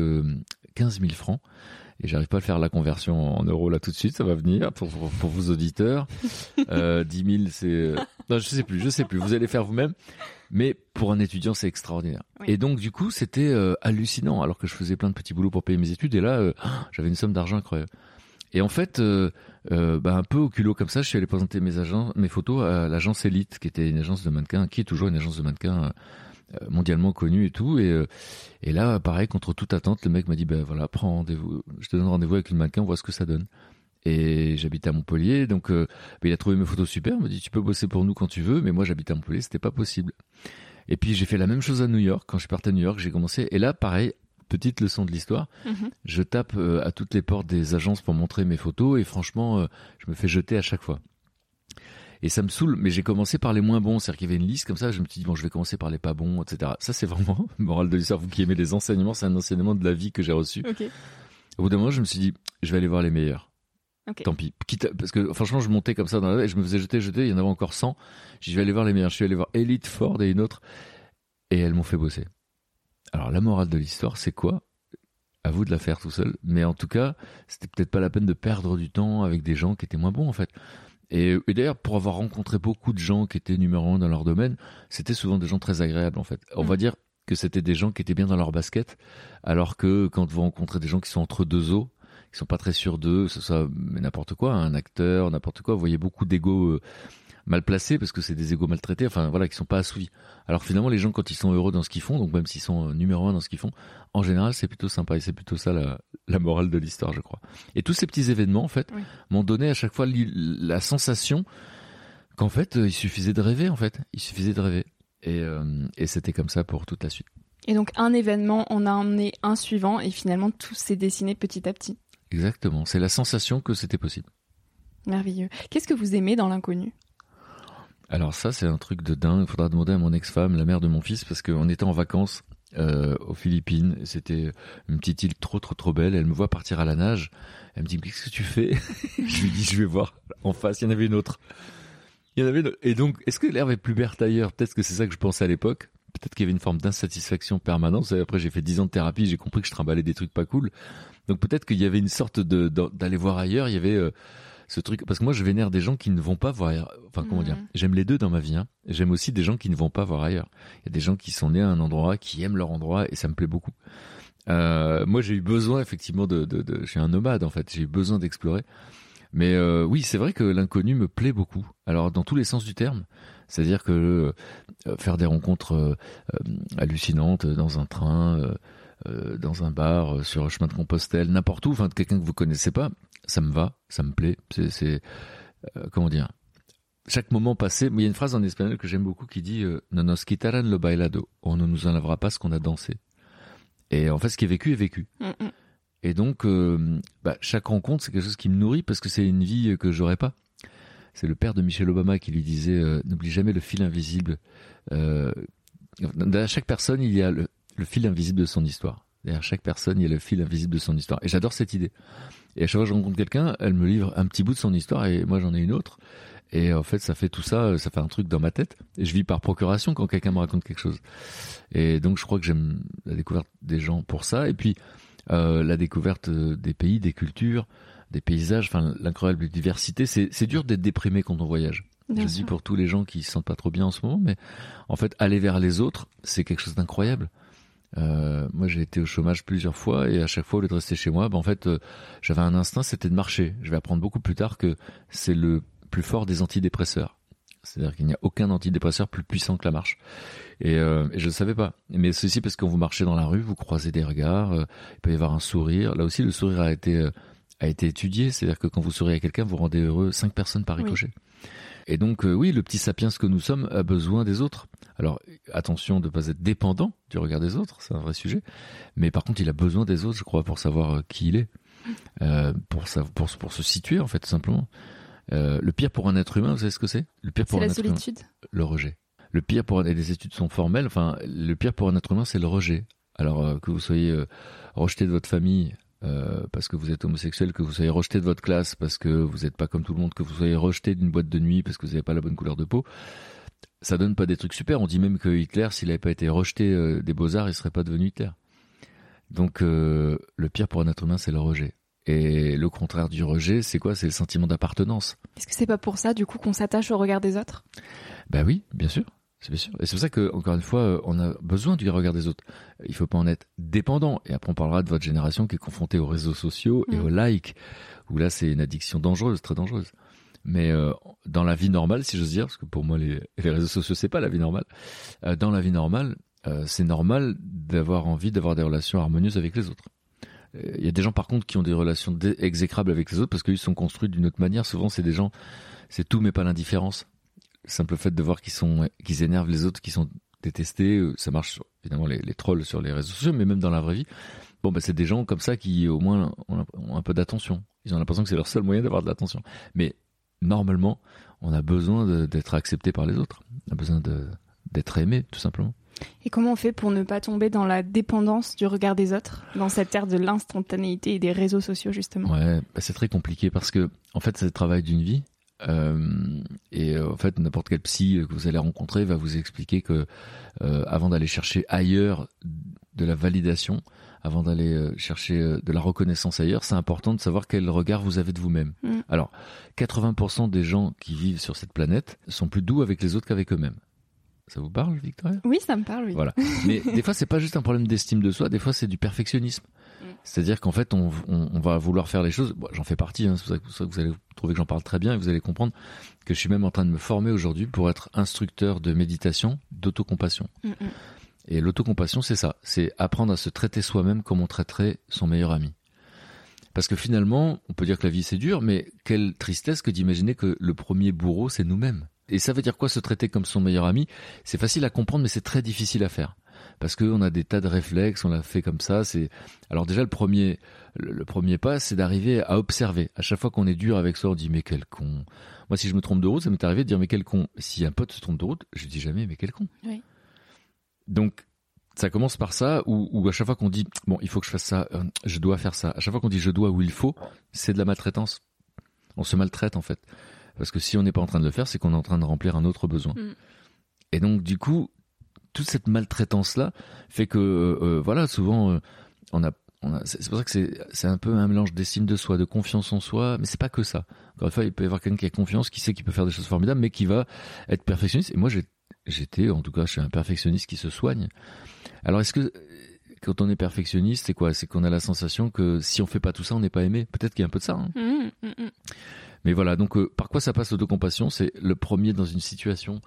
15 000 francs et j'arrive pas à faire la conversion en euros là tout de suite, ça va venir pour, pour, vos auditeurs. (laughs) Euh, 10 000, c'est... Euh, non, je sais plus, je sais plus, vous allez faire vous-même. Mais pour un étudiant, c'est extraordinaire. Et donc, du coup, c'était euh, hallucinant, alors que je faisais plein de petits boulots pour payer mes études, et là, euh, (gasps) j'avais une somme d'argent incroyable. Et en fait, bah, un peu au culot comme ça, je suis allé présenter mes, agents, mes photos à l'agence Elite, qui était une agence de mannequins, qui est toujours une agence de mannequins mondialement connu et tout. Et, euh, et là, pareil, contre toute attente, le mec m'a dit, ben voilà, prends rendez-vous, je te donne rendez-vous avec une mannequin, on voit ce que ça donne. Et j'habite à Montpellier, donc euh, ben, il a trouvé mes photos super, il m'a dit, tu peux bosser pour nous quand tu veux, mais moi j'habite à Montpellier, c'était pas possible. Et puis j'ai fait la même chose à New York, quand je suis parti à New York, j'ai commencé, et là, pareil, petite leçon de l'histoire. Mhm. Je tape à toutes les portes des agences pour montrer mes photos et franchement, je me fais jeter à chaque fois. Et ça me saoule, mais j'ai commencé par les moins bons. C'est-à-dire qu'il y avait une liste comme ça, je me suis dit, bon, je vais commencer par les pas bons, etc. Ça, c'est vraiment, (laughs) moral de l'histoire, vous qui aimez les enseignements, c'est un enseignement de la vie que j'ai reçu. Au bout d'un moment, je me suis dit, je vais aller voir les meilleurs. Tant pis. parce que franchement, je montais comme ça dans la et je me faisais jeter, jeter, il y en avait encore 100. J'ai dit, je vais aller voir les meilleurs. Je suis allé voir Elite, Ford et une autre. Et elles m'ont fait bosser. Alors, la morale de l'histoire, c'est quoi? À vous de la faire tout seul. Mais en tout cas, c'était peut-être pas la peine de perdre du temps avec des gens qui étaient moins bons, en fait. Et, d'ailleurs, pour avoir rencontré beaucoup de gens qui étaient numéro un dans leur domaine, c'était souvent des gens très agréables en fait. On va mm. dire que c'était des gens qui étaient bien dans leur basket, alors que quand vous rencontrez des gens qui sont entre deux eaux, qui sont pas très sûrs d'eux, que ce soit n'importe quoi, un acteur, n'importe quoi, vous voyez beaucoup d'ego euh, mal placés parce que c'est des égos maltraités, enfin voilà, qui sont pas assouvis. Alors finalement, les gens quand ils sont heureux dans ce qu'ils font, donc même s'ils sont euh, numéro un dans ce qu'ils font, en général, c'est plutôt sympa et c'est plutôt ça la, la, morale de l'histoire, je crois. Et tous ces petits événements, en fait, m'ont donné à chaque fois la sensation qu'en fait, euh, il suffisait de rêver, en fait, il suffisait de rêver. Et, euh, et c'était comme ça pour toute la suite. Et donc un événement, on a emmené un suivant et finalement tout s'est dessiné petit à petit. Exactement, c'est la sensation que c'était possible. Merveilleux. Qu'est-ce que vous aimez dans l'inconnu? Alors ça, c'est un truc de dingue. Il faudra demander à mon ex-femme, la mère de mon fils, parce qu'on était en vacances euh, aux Philippines. C'était une petite île trop trop trop belle. Elle me voit partir à la nage. Elle me dit qu'est-ce que tu fais? (laughs) Je lui dis je vais voir. En face, il y en avait une autre. Il y en avait une... Et donc, est-ce que l'herbe est plus verte ailleurs? Peut-être que c'est ça que je pensais à l'époque. Peut-être qu'il y avait une forme d'insatisfaction permanente. Après, j'ai fait dix ans de thérapie, j'ai compris que je trimballais des trucs pas cool. Donc peut-être qu'il y avait une sorte de d'aller voir ailleurs. Il y avait euh, ce truc parce que moi je vénère des gens qui ne vont pas voir ailleurs. enfin comment dire mhm. j'aime les deux dans ma vie hein. j'aime aussi des gens qui ne vont pas voir ailleurs il y a des gens qui sont nés à un endroit qui aiment leur endroit et ça me plaît beaucoup euh, moi j'ai eu besoin effectivement de, de, de je suis un nomade en fait j'ai eu besoin d'explorer mais euh, oui c'est vrai que l'inconnu me plaît beaucoup alors dans tous les sens du terme c'est-à-dire que euh, faire des rencontres hallucinantes dans un train dans un bar, sur un chemin de Compostelle, n'importe où, enfin de quelqu'un que vous connaissez pas, ça me va, ça me plaît. C'est, euh, comment dire Chaque moment passé, il y a une phrase en espagnol que j'aime beaucoup qui dit euh, "No nos quitarán lo bailado", on ne nous enlèvera pas ce qu'on a dansé. Et en fait, ce qui est vécu est vécu. Mm, mm. Et donc, euh, bah, chaque rencontre, c'est quelque chose qui me nourrit parce que c'est une vie que j'aurais pas. C'est le père de Michelle Obama qui lui disait "N'oublie jamais le fil invisible." Dans chaque personne, il y a le, le fil invisible de son histoire. Derrière chaque personne, il y a le fil invisible de son histoire. Et j'adore cette idée. Et à chaque fois que je rencontre quelqu'un, elle me livre un petit bout de son histoire et moi j'en ai une autre. Et en fait, ça fait tout ça, ça fait un truc dans ma tête. Et je vis par procuration quand quelqu'un me raconte quelque chose. Et donc, je crois que j'aime la découverte des gens pour ça. Et puis, euh, la découverte des pays, des cultures, des paysages, enfin, l'incroyable diversité. C'est dur d'être déprimé quand on voyage. je dis pour tous les gens qui se sentent pas trop bien en ce moment, mais en fait, aller vers les autres, c'est quelque chose d'incroyable. Euh, moi, j'ai été au chômage plusieurs fois et à chaque fois, au lieu de rester chez moi, ben, en fait, euh, j'avais un instinct, c'était de marcher. Je vais apprendre beaucoup plus tard que c'est le plus fort des antidépresseurs. C'est-à-dire qu'il n'y a aucun antidépresseur plus puissant que la marche. Et, euh, et je ne savais pas. Mais ceci parce que quand vous marchez dans la rue, vous croisez des regards, il peut y avoir un sourire. Là aussi, le sourire a été a été étudié. C'est-à-dire que quand vous souriez à quelqu'un, vous rendez heureux cinq personnes par ricochet. Et donc, oui, le petit sapiens que nous sommes a besoin des autres. Alors, attention de ne pas être dépendant du regard des autres, c'est un vrai sujet. Mais par contre, il a besoin des autres, je crois, pour savoir euh, qui il est, euh, pour, pour, pour, se situer, en fait, tout simplement. Euh, le pire pour un être humain, vous savez ce que c'est? Le pire pour un la solitude? le rejet. Le pire pour et les études sont formelles. Enfin, le pire pour un être humain, c'est le rejet. Alors euh, que vous soyez rejeté de votre famille euh, parce que vous êtes homosexuel, que vous soyez rejeté de votre classe parce que vous n'êtes pas comme tout le monde, que vous soyez rejeté d'une boîte de nuit parce que vous n'avez pas la bonne couleur de peau, ça donne pas des trucs super. On dit même que Hitler, s'il n'avait pas été rejeté des beaux-arts, il serait pas devenu Hitler. Donc le pire pour un être humain, c'est le rejet. Et le contraire du rejet, c'est quoi? C'est le sentiment d'appartenance. Est-ce que c'est pas pour ça, du coup, qu'on s'attache au regard des autres? Ben oui, bien sûr. C'est bien sûr. Et c'est pour ça que, encore une fois, euh, on a besoin du regard des autres. Il faut pas en être dépendant. Et après, on parlera de votre génération qui est confrontée aux réseaux sociaux et mm. aux likes, où là, c'est une addiction dangereuse, très dangereuse. Mais euh, dans la vie normale, si j'ose dire, parce que pour moi, les, réseaux sociaux, c'est pas la vie normale. Euh, dans la vie normale, euh, c'est normal d'avoir envie d'avoir des relations harmonieuses avec les autres. Il y a des gens par contre qui ont des relations exécrables avec les autres parce qu'ils sont construits d'une autre manière. Souvent, c'est des gens, c'est tout mais pas l'indifférence le simple fait de voir qu'ils sont qu'ils énervent les autres, qui sont détestés, ça marche évidemment les, les, trolls sur les réseaux sociaux, mais même dans la vraie vie. Bon, bah, c'est des gens comme ça qui au moins ont, un peu d'attention. Ils ont l'impression que c'est leur seul moyen d'avoir de l'attention. Mais normalement, on a besoin d'être accepté par les autres. On a besoin d'être aimé, tout simplement. Et comment on fait pour ne pas tomber dans la dépendance du regard des autres, dans cette ère de l'instantanéité et des réseaux sociaux justement? Ouais, bah, c'est très compliqué parce que en fait c'est le travail d'une vie euh, et euh, en fait, n'importe quel psy que vous allez rencontrer va vous expliquer que euh, avant d'aller chercher ailleurs de la validation, avant d'aller chercher de la reconnaissance ailleurs, c'est important de savoir quel regard vous avez de vous-même. Mm. Alors, 80% des gens qui vivent sur cette planète sont plus doux avec les autres qu'avec eux-mêmes. Ça vous parle, Victoria? Oui, ça me parle, oui. Voilà. Mais (laughs) des fois, c'est pas juste un problème d'estime de soi, des fois, c'est du perfectionnisme. Mm. C'est-à-dire qu'en fait, on, on, va vouloir faire les choses. J'en fais partie, hein, c'est pour ça que vous allez trouver que j'en parle très bien et vous allez comprendre que je suis même en train de me former aujourd'hui pour être instructeur de méditation, d'autocompassion. Mm. Et l'autocompassion, c'est ça, c'est apprendre à se traiter soi-même comme on traiterait son meilleur ami. Parce que finalement, on peut dire que la vie c'est dur, mais quelle tristesse que d'imaginer que le premier bourreau c'est nous-mêmes. Et ça veut dire quoi se traiter comme son meilleur ami? C'est facile à comprendre, mais c'est très difficile à faire parce qu'on a des tas de réflexes, on l'a fait comme ça. C'est alors déjà le premier, le, premier pas, c'est d'arriver à observer. À chaque fois qu'on est dur avec soi, on dit mais quel con. Moi, si je me trompe de route, ça m'est arrivé de dire mais quel con. Si un pote se trompe de route, je dis jamais mais quel con. Oui. Donc ça commence par ça, ou à chaque fois qu'on dit bon, il faut que je fasse ça, euh, je dois faire ça. À chaque fois qu'on dit je dois ou il faut, c'est de la maltraitance. On se maltraite en fait, parce que si on n'est pas en train de le faire, c'est qu'on est en train de remplir un autre besoin. Mm. Et donc du coup, toute cette maltraitance là fait que euh, euh, voilà souvent euh, on a c'est pour ça que c'est c'est un peu un mélange d'estime de soi, de confiance en soi, mais c'est pas que ça. Encore une fois, il peut y avoir quelqu'un qui a confiance, qui sait qu'il peut faire des choses formidables, mais qui va être perfectionniste. Et moi, j'étais, en tout cas, je suis un perfectionniste qui se soigne. Alors, est-ce que quand on est perfectionniste, c'est quoi? C'est qu'on a la sensation que si on fait pas tout ça, on n'est pas aimé. Peut-être qu'il y a un peu de ça. Hein. Mmh, mmh, mmh. Mais voilà, donc par quoi ça passe l'autocompassion? C'est le premier dans une situation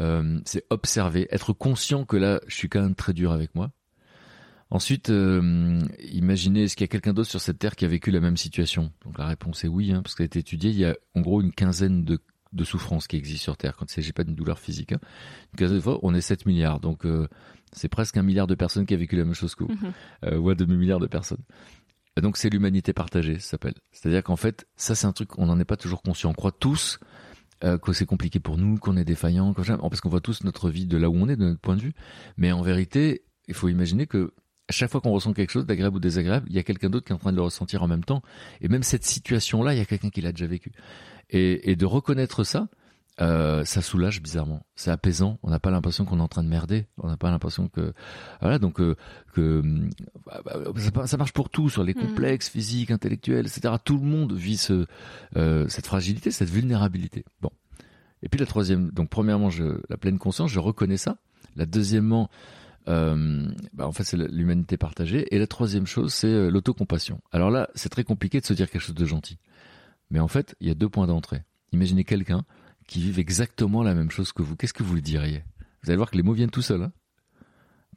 euh, c'est observer, être conscient que là, je suis quand même très dur avec moi. Ensuite, euh, imaginez, est-ce qu'il y a quelqu'un d'autre sur cette terre qui a vécu la même situation? Donc la réponse est oui, hein, parce qu'elle a été étudiée. Il y a en gros une quinzaine de, de souffrances qui existent sur Terre, quand il ne s'agit pas d'une douleur physique. Hein. Une fois, on est 7 milliards, donc euh, c'est presque un milliard de personnes qui a vécu la même chose que vous, mm-hmm. ou un demi-milliard de personnes. donc c'est l'humanité partagée, ça s'appelle. C'est-à-dire qu'en fait, ça c'est un truc, on n'en est pas toujours conscient. On croit tous euh, que c'est compliqué pour nous, qu'on est défaillant, parce qu'on voit tous notre vie de là où on est, de notre point de vue. Mais en vérité, il faut imaginer que à chaque fois qu'on ressent quelque chose d'agréable ou désagréable, il y a quelqu'un d'autre qui est en train de le ressentir en même temps. Et même cette situation-là, il y a quelqu'un qui l'a déjà vécu. Et, et de reconnaître ça, euh, ça soulage bizarrement. C'est apaisant. On n'a pas l'impression qu'on est en train de merder. On n'a pas l'impression que voilà donc euh, que bah, ça, marche pour tout sur les mm. complexes physiques, intellectuels, etc. Tout le monde vit ce, euh, cette fragilité, cette vulnérabilité. Bon. Et puis la troisième, donc premièrement, je, la pleine conscience, je reconnais ça. La deuxièmement, euh, bah en fait, c'est l'humanité partagée. Et la troisième chose, c'est euh, l'autocompassion. Alors là, c'est très compliqué de se dire quelque chose de gentil. Mais en fait, il y a deux points d'entrée. Imaginez quelqu'un qui vivent exactement la même chose que vous, qu'est-ce que vous lui diriez? Vous allez voir que les mots viennent tout seuls. Hein.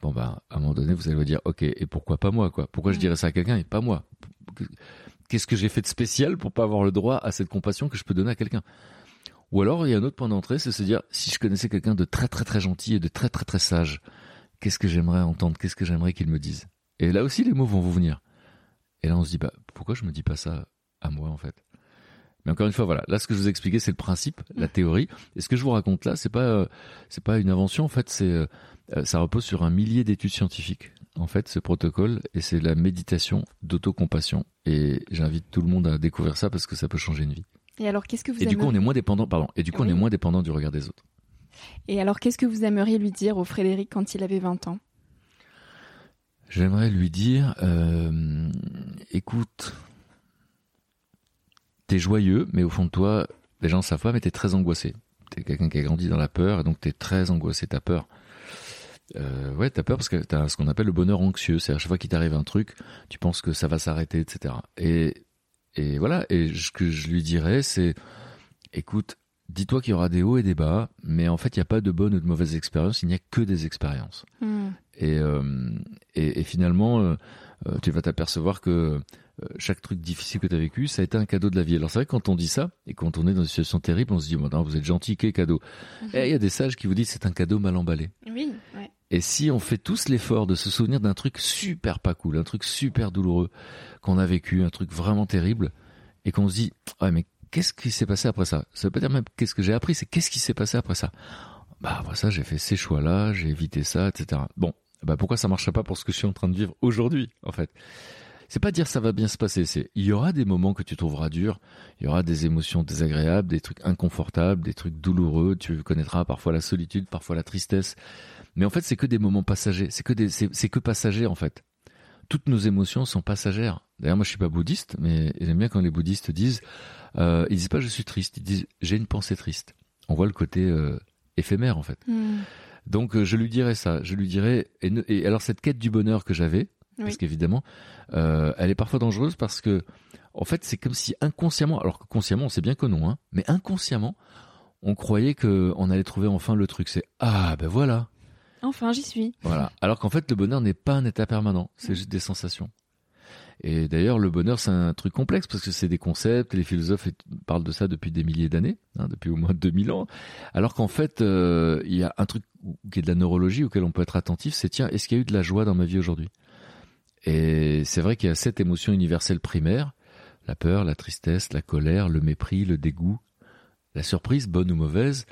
Bon bah à un moment donné, vous allez vous dire, ok, et pourquoi pas moi quoi? Pourquoi je dirais ça à quelqu'un et pas moi? Qu'est-ce que j'ai fait de spécial pour pas avoir le droit à cette compassion que je peux donner à quelqu'un? Ou alors, il y a un autre point d'entrée, c'est se dire, si je connaissais quelqu'un de très très très gentil et de très très très sage, qu'est-ce que j'aimerais entendre, qu'est-ce que j'aimerais qu'il me dise? Et là aussi, les mots vont vous venir. Et là, on se dit, bah, pourquoi je me dis pas ça à moi, en fait? Mais encore une fois, voilà. Là, ce que je vous ai expliqué, c'est le principe, la théorie. Et ce que je vous raconte là, c'est pas, euh, c'est pas une invention. En fait, c'est, euh, ça repose sur un millier d'études scientifiques. En fait, ce protocole, et c'est la méditation d'autocompassion. Et j'invite tout le monde à découvrir ça parce que ça peut changer une vie. Et alors, qu'est-ce que vous Et du coup, on est moins dépendant, pardon. Et du coup, on est moins dépendant du regard des autres. Et alors, qu'est-ce que vous aimeriez lui dire au Frédéric quand il avait 20 ans? J'aimerais lui dire, euh, écoute, t'es joyeux, mais au fond de toi, les gens savent pas, mais t'es très angoissé. T'es quelqu'un qui a grandi dans la peur, et donc t'es très angoissé, t'as peur. Euh, ouais, t'as peur parce que t'as ce qu'on appelle le bonheur anxieux. C'est à chaque fois qu'il t'arrive un truc, tu penses que ça va s'arrêter, etc. Et, et voilà. Et ce que je lui dirais, c'est, écoute, dis-toi qu'il y aura des hauts et des bas, mais en fait, il n'y a pas de bonnes ou de mauvaises expériences, il n'y a que des expériences. Hmm. Et, euh, et, et, finalement, euh, tu vas t'apercevoir que chaque truc difficile que tu as vécu, ça a été un cadeau de la vie. Alors c'est vrai que quand on dit ça, et quand on est dans une situation terrible, on se dit, bon, vous êtes gentil, quel cadeau. Mhm. Et il y a des sages qui vous disent, c'est un cadeau mal emballé. Oui, Et si on fait tous l'effort de se souvenir d'un truc super pas cool, un truc super douloureux qu'on a vécu, un truc vraiment terrible, et qu'on se dit, ouais, mais qu'est-ce qui s'est passé après ça? Ça veut pas dire même qu'est-ce que j'ai appris, c'est qu'est-ce qui s'est passé après ça? Bah après ça, j'ai fait ces choix-là, j'ai évité ça, etc. Bon, bah pourquoi ça marcherait pas pour ce que je suis en train de vivre aujourd'hui, en fait? C'est pas dire ça va bien se passer, c'est il y aura des moments que tu trouveras durs, il y aura des émotions désagréables, des trucs inconfortables, des trucs douloureux, tu connaîtras parfois la solitude, parfois la tristesse. Mais en fait, c'est que des moments passagers, c'est que des c'est que passager en fait. Toutes nos émotions sont passagères. D'ailleurs, moi je suis pas bouddhiste, mais j'aime bien quand les bouddhistes disent euh, ils disent pas je suis triste, ils disent j'ai une pensée triste. On voit le côté euh, éphémère en fait. Hmm. Donc euh, je lui dirais ça, je lui dirais et alors cette quête du bonheur que j'avais, parce qu'évidemment, euh, elle est parfois dangereuse parce que, en fait, c'est comme si inconsciemment, alors que consciemment, on sait bien que non, hein, mais inconsciemment, on croyait qu'on allait trouver enfin le truc. C'est ah ben voilà. Enfin, j'y suis. Voilà. Alors qu'en fait, le bonheur n'est pas un état permanent. C'est juste des sensations. Et d'ailleurs, le bonheur, c'est un truc complexe parce que c'est des concepts. les philosophes parlent de ça depuis des milliers d'années, hein, depuis au moins 2000 ans. Alors qu'en fait, euh, il y a un truc qui est de la neurologie auquel on peut être attentif. C'est tiens, est-ce qu'il y a eu de la joie dans ma vie aujourd'hui? Et c'est vrai qu'il y a sept émotions universelles primaires, la peur, la tristesse, la colère, le mépris, le dégoût, la surprise, bonne ou mauvaise,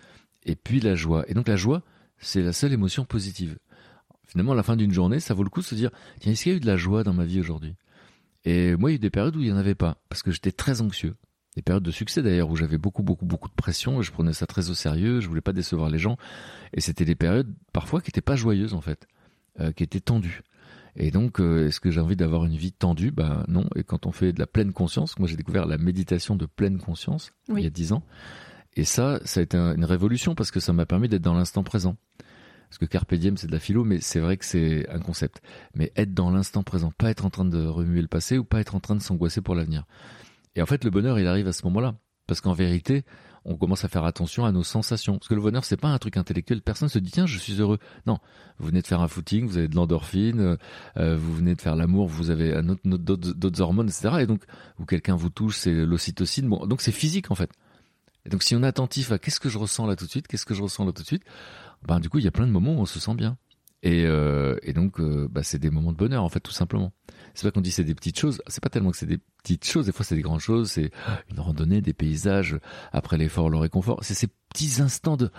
et puis la joie. Et donc la joie, c'est la seule émotion positive. Finalement, à la fin d'une journée, ça vaut le coup de se dire, tiens, est-ce qu'il y a eu de la joie dans ma vie aujourd'hui? Et moi, il y a eu des périodes où il n'y en avait pas, parce que j'étais très anxieux. Des périodes de succès d'ailleurs, où j'avais beaucoup, beaucoup, beaucoup de pression, et je prenais ça très au sérieux, je voulais pas décevoir les gens. Et c'était des périodes, parfois, qui n'étaient pas joyeuses, en fait, euh, qui étaient tendues. Et donc, euh, est-ce que j'ai envie d'avoir une vie tendue? Ben non. Et quand on fait de la pleine conscience, moi j'ai découvert la méditation de pleine conscience il y a dix ans. Et ça, ça a été une révolution parce que ça m'a permis d'être dans l'instant présent. Parce que carpe diem, c'est de la philo, mais c'est vrai que c'est un concept. Mais être dans l'instant présent, pas être en train de remuer le passé ou pas être en train de s'angoisser pour l'avenir. Et en fait, le bonheur, il arrive à ce moment-là. Parce qu'en vérité, on commence à faire attention à nos sensations. Parce que le bonheur, c'est pas un truc intellectuel. Personne se dit tiens, je suis heureux. Non, vous venez de faire un footing, vous avez de l'endorphine, euh, vous venez de faire l'amour, vous avez d'autres hormones, etc. Et donc, ou quelqu'un vous touche, c'est l'ocytocine. Donc c'est physique en fait. Et donc, si on est attentif à qu'est-ce que je ressens là tout de suite, qu'est-ce que je ressens là tout de suite, ben du coup, il y a plein de moments où on se sent bien. Et, euh, et donc, euh, bah, c'est des moments de bonheur en fait, tout simplement. C'est pas qu'on dit c'est des petites choses. C'est pas tellement que c'est des petites choses. Des fois, c'est des grandes choses. C'est une randonnée, des paysages. Après l'effort, le réconfort. C'est ces petits instants de.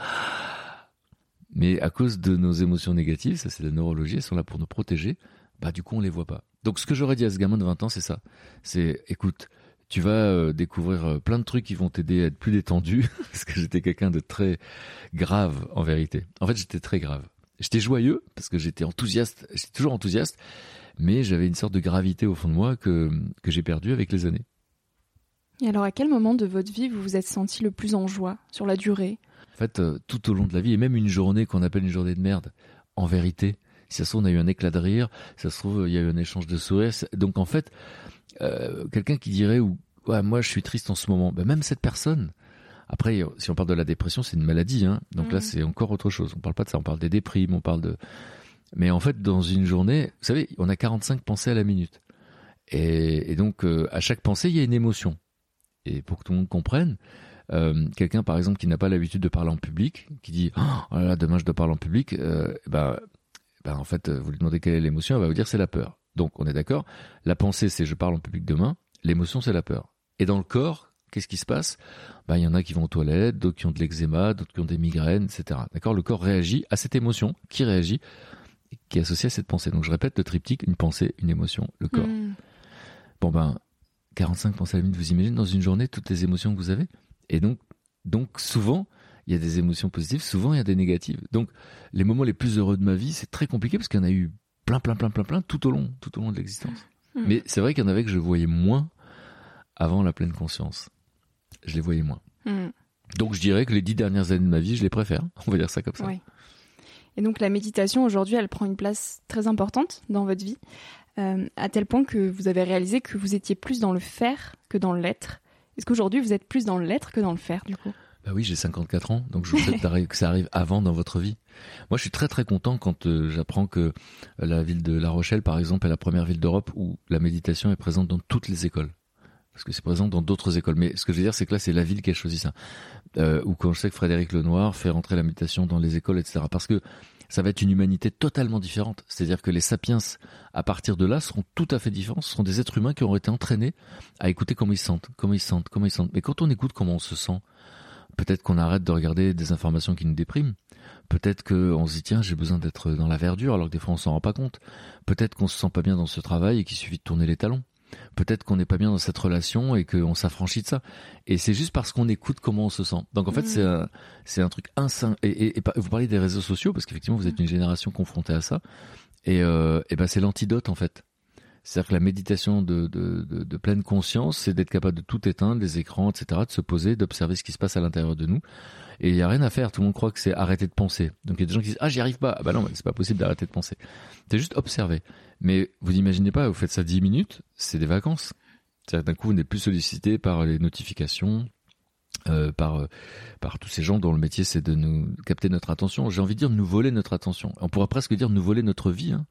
Mais à cause de nos émotions négatives, ça c'est la neurologie, elles sont là pour nous protéger. Bah du coup, on les voit pas. Donc, ce que j'aurais dit à ce gamin de 20 ans, c'est ça. C'est, écoute, tu vas euh, découvrir plein de trucs qui vont t'aider à être plus détendu. (laughs) parce que j'étais quelqu'un de très grave en vérité. En fait, j'étais très grave. J'étais joyeux parce que j'étais enthousiaste, j'étais toujours enthousiaste, mais j'avais une sorte de gravité au fond de moi que, que j'ai perdue avec les années. Et alors, à quel moment de votre vie vous vous êtes senti le plus en joie sur la durée? En fait, euh, tout au long de la vie, et même une journée qu'on appelle une journée de merde, en vérité, si ça se trouve, on a eu un éclat de rire, si ça se trouve, il y a eu un échange de sourires. Donc, en fait, euh, quelqu'un qui dirait, ouais, moi, je suis triste en ce moment, ben, même cette personne, après, si on parle de la dépression, c'est une maladie, hein. Donc là, mmh. c'est encore autre chose. On parle pas de ça, on parle des déprimes, on parle de. Mais en fait, dans une journée, vous savez, on a 45 pensées à la minute. Et, donc, euh, à chaque pensée, il y a une émotion. Et pour que tout le monde comprenne, euh, quelqu'un par exemple qui n'a pas l'habitude de parler en public, qui dit oh là là demain je dois parler en public, euh, ben, ben en fait vous lui demandez quelle est l'émotion, elle va vous dire c'est la peur. Donc on est d'accord. La pensée c'est je parle en public demain, l'émotion c'est la peur. Et dans le corps, qu'est-ce qui se passe? Ben il y en a qui vont aux toilettes, d'autres qui ont de l'eczéma, d'autres qui ont des migraines, etc. D'accord? Le corps réagit à cette émotion qui réagit, qui est associée à cette pensée. Donc je répète le triptyque une pensée, une émotion, le corps. Mm. Bon ben 45 pensées à la minute, vous imaginez dans une journée toutes les émotions que vous avez? Et donc, donc souvent, il y a des émotions positives, souvent il y a des négatives. Donc les moments les plus heureux de ma vie, c'est très compliqué parce qu'il y en a eu plein, plein, plein, plein, plein tout au long, tout au long de l'existence. Mm. Mais c'est vrai qu'il y en avait que je voyais moins avant la pleine conscience. Je les voyais moins. Mm. Donc je dirais que les dix dernières années de ma vie, je les préfère. (laughs) On va dire ça comme ça. Et donc la méditation aujourd'hui, elle prend une place très importante dans votre vie, euh, à tel point que vous avez réalisé que vous étiez plus dans le faire que dans l'être. Est-ce qu'aujourd'hui vous êtes plus dans l'être que dans le faire du coup? Bah oui, j'ai 54 ans, donc je vous (laughs) souhaite que ça arrive avant dans votre vie. Moi, je suis très très content quand euh, j'apprends que la ville de La Rochelle, par exemple, est la première ville d'Europe où la méditation est présente dans toutes les écoles. Parce que c'est présent dans d'autres écoles. Mais ce que je veux dire, c'est que là, c'est la ville qui a choisi ça. Euh, ou quand je sais que Frédéric Lenoir fait rentrer la méditation dans les écoles, etc. Parce que ça va être une humanité totalement différente. C'est-à-dire que les sapiens, à partir de là, seront tout à fait différents. Ce seront des êtres humains qui auront été entraînés à écouter comment ils se sentent, comment ils se sentent, comment ils se sentent. Mais quand on écoute comment on se sent, peut-être qu'on arrête de regarder des informations qui nous dépriment. Peut-être qu'on se dit tiens j'ai besoin d'être dans la verdure alors que des fois on s'en rend pas compte. Peut-être qu'on se sent pas bien dans ce travail et qu'il suffit de tourner les talons. Peut-être qu'on n'est pas bien dans cette relation et qu'on s'affranchit de ça. Et c'est juste parce qu'on écoute comment on se sent. Donc en fait Mhm. c'est un, c'est un truc insain. Et, et, et pas- vous parlez des réseaux sociaux parce qu'effectivement vous êtes une génération confrontée à ça. Et, euh, et ben c'est l'antidote en fait. C'est-à-dire que la méditation de, de, de, de pleine conscience, c'est d'être capable de tout éteindre, les écrans, etc., de se poser, d'observer ce qui se passe à l'intérieur de nous. Et il y a rien à faire. Tout le monde croit que c'est arrêter de penser. Donc il y a des gens qui disent ah j'y arrive pas. Ah bah non, c'est pas possible d'arrêter de penser. C'est juste observer. Mais vous imaginez pas, vous faites ça 10 minutes, c'est des vacances. C'est-à-dire d'un coup vous n'êtes plus sollicité par les notifications, euh, par euh, par tous ces gens dont le métier c'est de nous capter notre attention. J'ai envie de dire nous voler notre attention. On pourrait presque dire nous voler notre vie. Hein.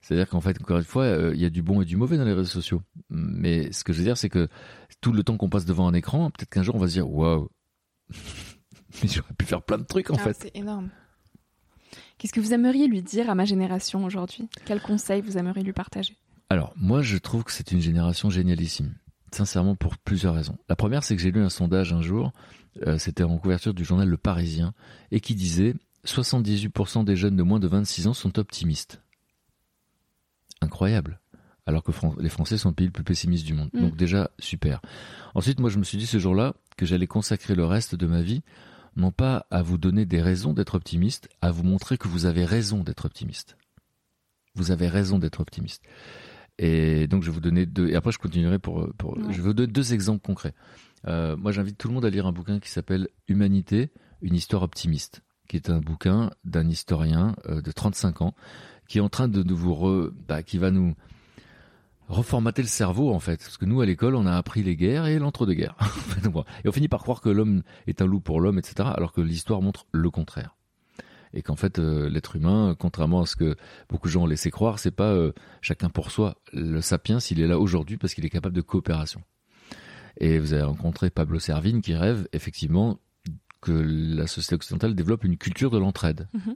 C'est-à-dire qu'en fait, encore une fois, euh, il y a du bon et du mauvais dans les réseaux sociaux. Mais ce que je veux dire, c'est que tout le temps qu'on passe devant un écran, peut-être qu'un jour on va se dire waouh, (laughs) mais j'aurais pu faire plein de trucs en Ah, fait. C'est énorme. Qu'est-ce que vous aimeriez lui dire à ma génération aujourd'hui? Quel conseil vous aimeriez lui partager? Alors, moi, je trouve que c'est une génération génialissime. Sincèrement, pour plusieurs raisons. La première, c'est que j'ai lu un sondage un jour, euh, c'était en couverture du journal Le Parisien, et qui disait 78% des jeunes de moins de 26 ans sont optimistes. Incroyable. Alors que les Français sont le pays le plus pessimiste du monde. Mm. Donc déjà, super. Ensuite, moi, je me suis dit ce jour-là que j'allais consacrer le reste de ma vie, non pas à vous donner des raisons d'être optimiste, à vous montrer que vous avez raison d'être optimiste. Vous avez raison d'être optimiste. Et donc, je vais vous donner deux. Et après, je continuerai pour. pour Ouais. Je vais vous donner deux exemples concrets. Euh, moi, j'invite tout le monde à lire un bouquin qui s'appelle Humanité, une histoire optimiste, qui est un bouquin d'un historien euh, de 35 ans qui est en train de, de vous re, bah, qui va nous reformater le cerveau en fait. Parce que nous à l'école on a appris les guerres et l'entre-deux-guerres. (laughs) Et on finit par croire que l'homme est un loup pour l'homme etc alors que l'histoire montre le contraire. Et qu'en fait euh, l'être humain contrairement à ce que beaucoup de gens ont laissé croire c'est pas euh, chacun pour soi. Le sapiens il est là aujourd'hui parce qu'il est capable de coopération. Et vous avez rencontré Pablo Servigne qui rêve effectivement que la société occidentale développe une culture de l'entraide. Mhm.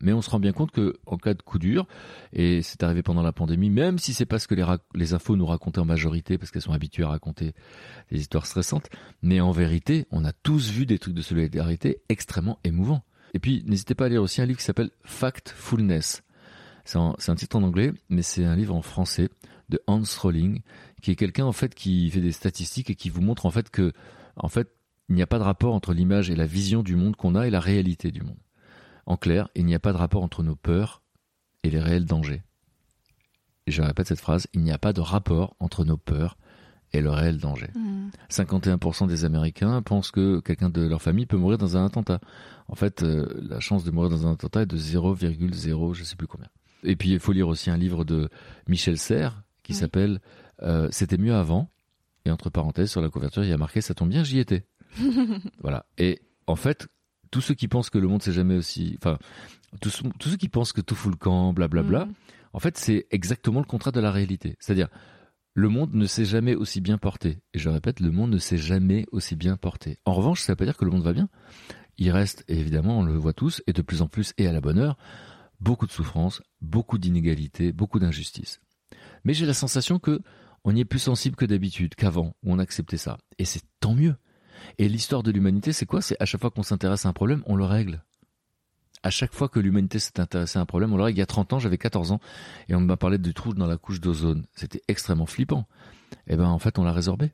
Mais on se rend bien compte que en cas de coup dur, et c'est arrivé pendant la pandémie, même si c'est pas ce que les, infos nous racontaient en majorité, parce qu'elles sont habituées à raconter des histoires stressantes, mais en vérité, on a tous vu des trucs de solidarité extrêmement émouvants. Et puis, n'hésitez pas à lire aussi un livre qui s'appelle Factfulness. C'est un, c'est un titre en anglais, mais c'est un livre en français de Hans Rolling, qui est quelqu'un en fait qui fait des statistiques et qui vous montre en fait que, en fait, il n'y a pas de rapport entre l'image et la vision du monde qu'on a et la réalité du monde. En clair, il n'y a pas de rapport entre nos peurs et les réels dangers. Et je répète cette phrase, il n'y a pas de rapport entre nos peurs et le réel danger. Hmm. 51% des Américains pensent que quelqu'un de leur famille peut mourir dans un attentat. En fait, euh, la chance de mourir dans un attentat est de 0,0 je sais plus combien. Et puis, il faut lire aussi un livre de Michel Serres qui Oui. s'appelle euh, C'était mieux avant. Et entre parenthèses, sur la couverture, il y a marqué Ça tombe bien, j'y étais. (laughs) voilà. Et en fait, tous ceux qui pensent que le monde c'est jamais aussi, enfin, tous, tous ceux qui pensent que tout fout le camp, blablabla, Hmm. en fait, c'est exactement le contraire de la réalité. C'est-à-dire, le monde ne s'est jamais aussi bien porté. Et je répète, le monde ne s'est jamais aussi bien porté. En revanche, ça ne veut pas dire que le monde va bien. Il reste, évidemment, on le voit tous, et de plus en plus, et à la bonne heure, beaucoup de souffrance, beaucoup d'inégalités, beaucoup d'injustices. Mais j'ai la sensation que on y est plus sensible que d'habitude, qu'avant, où on acceptait ça. Et c'est tant mieux. Et l'histoire de l'humanité, c'est quoi? C'est à chaque fois qu'on s'intéresse à un problème, on le règle. À chaque fois que l'humanité s'est intéressée à un problème, on le règle. Il y a 30 ans, j'avais 14 ans, et on m'a parlé du trou dans la couche d'ozone. C'était extrêmement flippant. Et eh ben, en fait, on l'a résorbé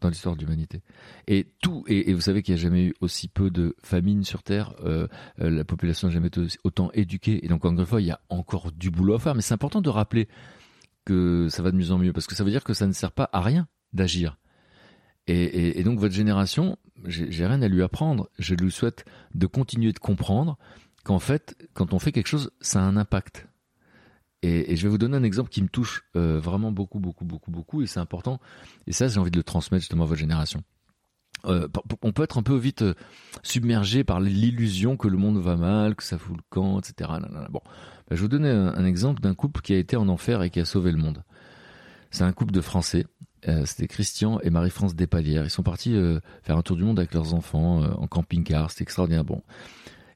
dans l'histoire de l'humanité. Et tout, et, vous savez qu'il n'y a jamais eu aussi peu de famine sur Terre, euh, euh, la population n'a jamais été autant éduquée, et donc encore une fois, il y a encore du boulot à faire, mais c'est important de rappeler que ça va de mieux en mieux, parce que ça veut dire que ça ne sert pas à rien d'agir. Et, donc votre génération, j'ai rien à lui apprendre. Je lui souhaite de continuer de comprendre qu'en fait, quand on fait quelque chose, ça a un impact. Et, je vais vous donner un exemple qui me touche euh, vraiment beaucoup, beaucoup, beaucoup, beaucoup, et c'est important. Et ça, j'ai envie de le transmettre justement à votre génération. Euh, on peut être un peu vite euh, submergé par l'illusion que le monde va mal, que ça fout le camp, etc. Bon, bah, je vais vous donner un, exemple d'un couple qui a été en enfer et qui a sauvé le monde. C'est un couple de Français. C'était Christian et Marie-France Despalières. Ils sont partis faire un tour du monde avec leurs enfants en camping-car. C'était extraordinaire. Bon.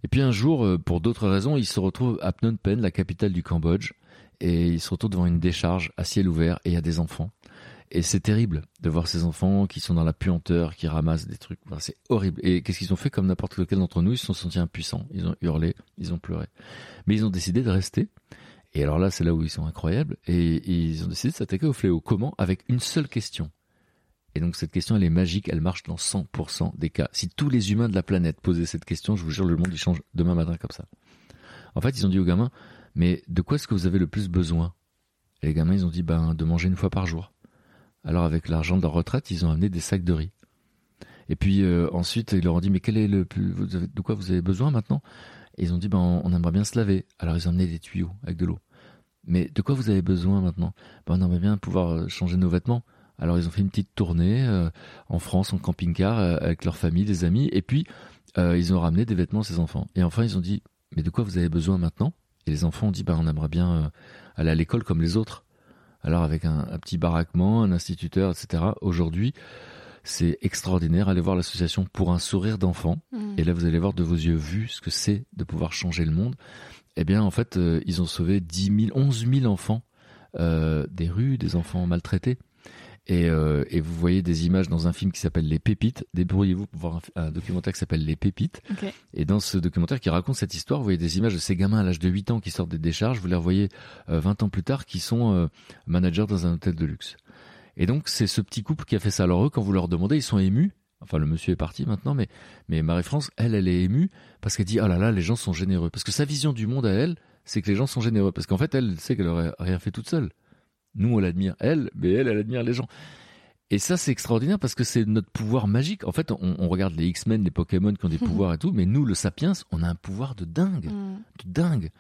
Et puis un jour, pour d'autres raisons, ils se retrouvent à Phnom Penh, la capitale du Cambodge et ils se retrouvent devant une décharge à ciel ouvert et il y a des enfants. Et c'est terrible de voir ces enfants qui sont dans la puanteur, qui ramassent des trucs. c'est horrible. Et qu'est-ce qu'ils ont fait? Comme n'importe lequel d'entre nous Ils se sont sentis impuissants. Ils ont hurlé, ils ont pleuré. Mais ils ont décidé de rester. Et alors là, c'est là où ils sont incroyables. Et, ils ont décidé de s'attaquer au fléau. Comment? Avec une seule question. Et donc cette question, elle est magique, elle marche dans 100% des cas. Si tous les humains de la planète posaient cette question, je vous jure, le monde il change demain matin comme ça. En fait, ils ont dit aux gamins, mais de quoi est-ce que vous avez le plus besoin? Et les gamins, ils ont dit ben, de manger une fois par jour. Alors avec l'argent de leur retraite, ils ont amené des sacs de riz. Et puis euh, ensuite, ils leur ont dit mais quel est le plus, de quoi vous avez besoin maintenant? Ils ont dit ben on aimerait bien se laver. Alors ils ont amené des tuyaux avec de l'eau. Mais de quoi vous avez besoin maintenant? Ben, on aimerait bien pouvoir euh, changer nos vêtements. Alors ils ont fait une petite tournée euh, en France en camping-car avec leur famille, des amis, et puis ils ont ramené des vêtements à ses enfants. Et enfin ils ont dit mais de quoi vous avez besoin maintenant? Et les enfants ont dit, bah, on aimerait bien euh, aller à l'école comme les autres. Alors avec un, petit baraquement, un instituteur, etc. Aujourd'hui, c'est extraordinaire. Allez voir l'association pour un sourire d'enfant. Mmh. Et là, vous allez voir de vos yeux vus ce que c'est de pouvoir changer le monde. Eh bien, en fait, euh, ils ont sauvé 10 000, 11 000 enfants euh, des rues, des enfants maltraités. Euh, et, vous voyez des images dans un film qui s'appelle Les Pépites. Débrouillez-vous pour voir un, documentaire qui s'appelle Les Pépites. Et dans ce documentaire qui raconte cette histoire, vous voyez des images de ces gamins à l'âge de 8 ans qui sortent des décharges. Vous les revoyez 20 euh, ans plus tard qui sont euh, managers dans un hôtel de luxe. Et donc c'est ce petit couple qui a fait ça. Alors eux, quand vous leur demandez, ils sont émus. Enfin, le monsieur est parti maintenant, mais, mais Marie-France, elle, elle est émue parce qu'elle dit, oh là là, les gens sont généreux. Parce que sa vision du monde à elle, c'est que les gens sont généreux. Parce qu'en fait, elle sait qu'elle aurait rien fait toute seule. Nous, on l'admire elle, mais elle, elle admire les gens. Et ça, c'est extraordinaire parce que c'est notre pouvoir magique. En fait, on, regarde les X-Men, les Pokémon qui ont des (laughs) pouvoirs et tout, mais nous, le Sapiens, on a un pouvoir de dingue. Mm. De dingue.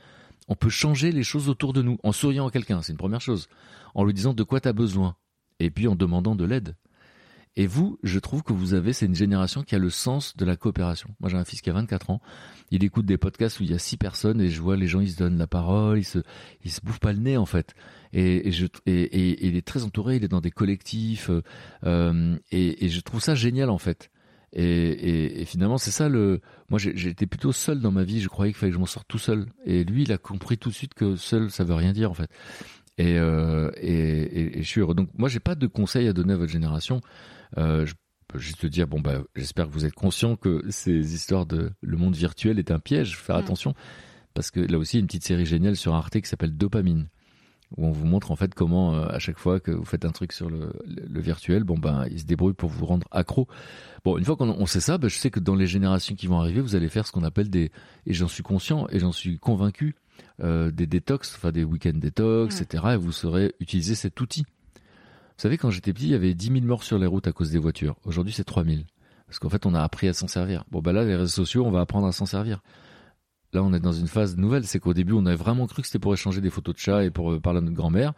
On peut changer les choses autour de nous en souriant à quelqu'un, c'est une première chose. En lui disant de quoi tu as besoin? Et puis en demandant de l'aide. Et vous, je trouve que vous avez, c'est une génération qui a le sens de la coopération. Moi, j'ai un fils qui a 24 ans. Il écoute des podcasts où il y a six personnes et je vois les gens, ils se donnent la parole, ils se, ils se bouffent pas le nez, en fait. Et, et je, et, et, il est très entouré, il est dans des collectifs, euh, euh et, je trouve ça génial, en fait. Et, et, finalement, c'est ça le. Moi, j'étais plutôt seul dans ma vie. Je croyais qu'il fallait que je m'en sorte tout seul. Et lui, il a compris tout de suite que seul, ça veut rien dire en fait. Et, euh, et, et, je suis heureux. Donc, moi, j'ai pas de conseils à donner à votre génération. Euh, je peux juste te dire, bon, bah, j'espère que vous êtes conscient que ces histoires de le monde virtuel est un piège. Faire mm. attention. Parce que là aussi, il y a une petite série géniale sur Arte qui s'appelle Dopamine où on vous montre en fait comment euh, à chaque fois que vous faites un truc sur le, le, virtuel, bon ben il se débrouille pour vous rendre accro. Bon, une fois qu'on sait ça, ben, je sais que dans les générations qui vont arriver, vous allez faire ce qu'on appelle des et j'en suis conscient et j'en suis convaincu euh, des détox, enfin des week-end détox, etc. Et vous saurez utiliser cet outil. Vous savez, quand j'étais petit, il y avait 10 000 morts sur les routes à cause des voitures. Aujourd'hui, c'est 3 000. Parce qu'en fait, on a appris à s'en servir. Bon, ben là, les réseaux sociaux, on va apprendre à s'en servir. Là, on est dans une phase nouvelle. C'est qu'au début, on avait vraiment cru que c'était pour échanger des photos de chats et pour euh, parler à notre grand-mère.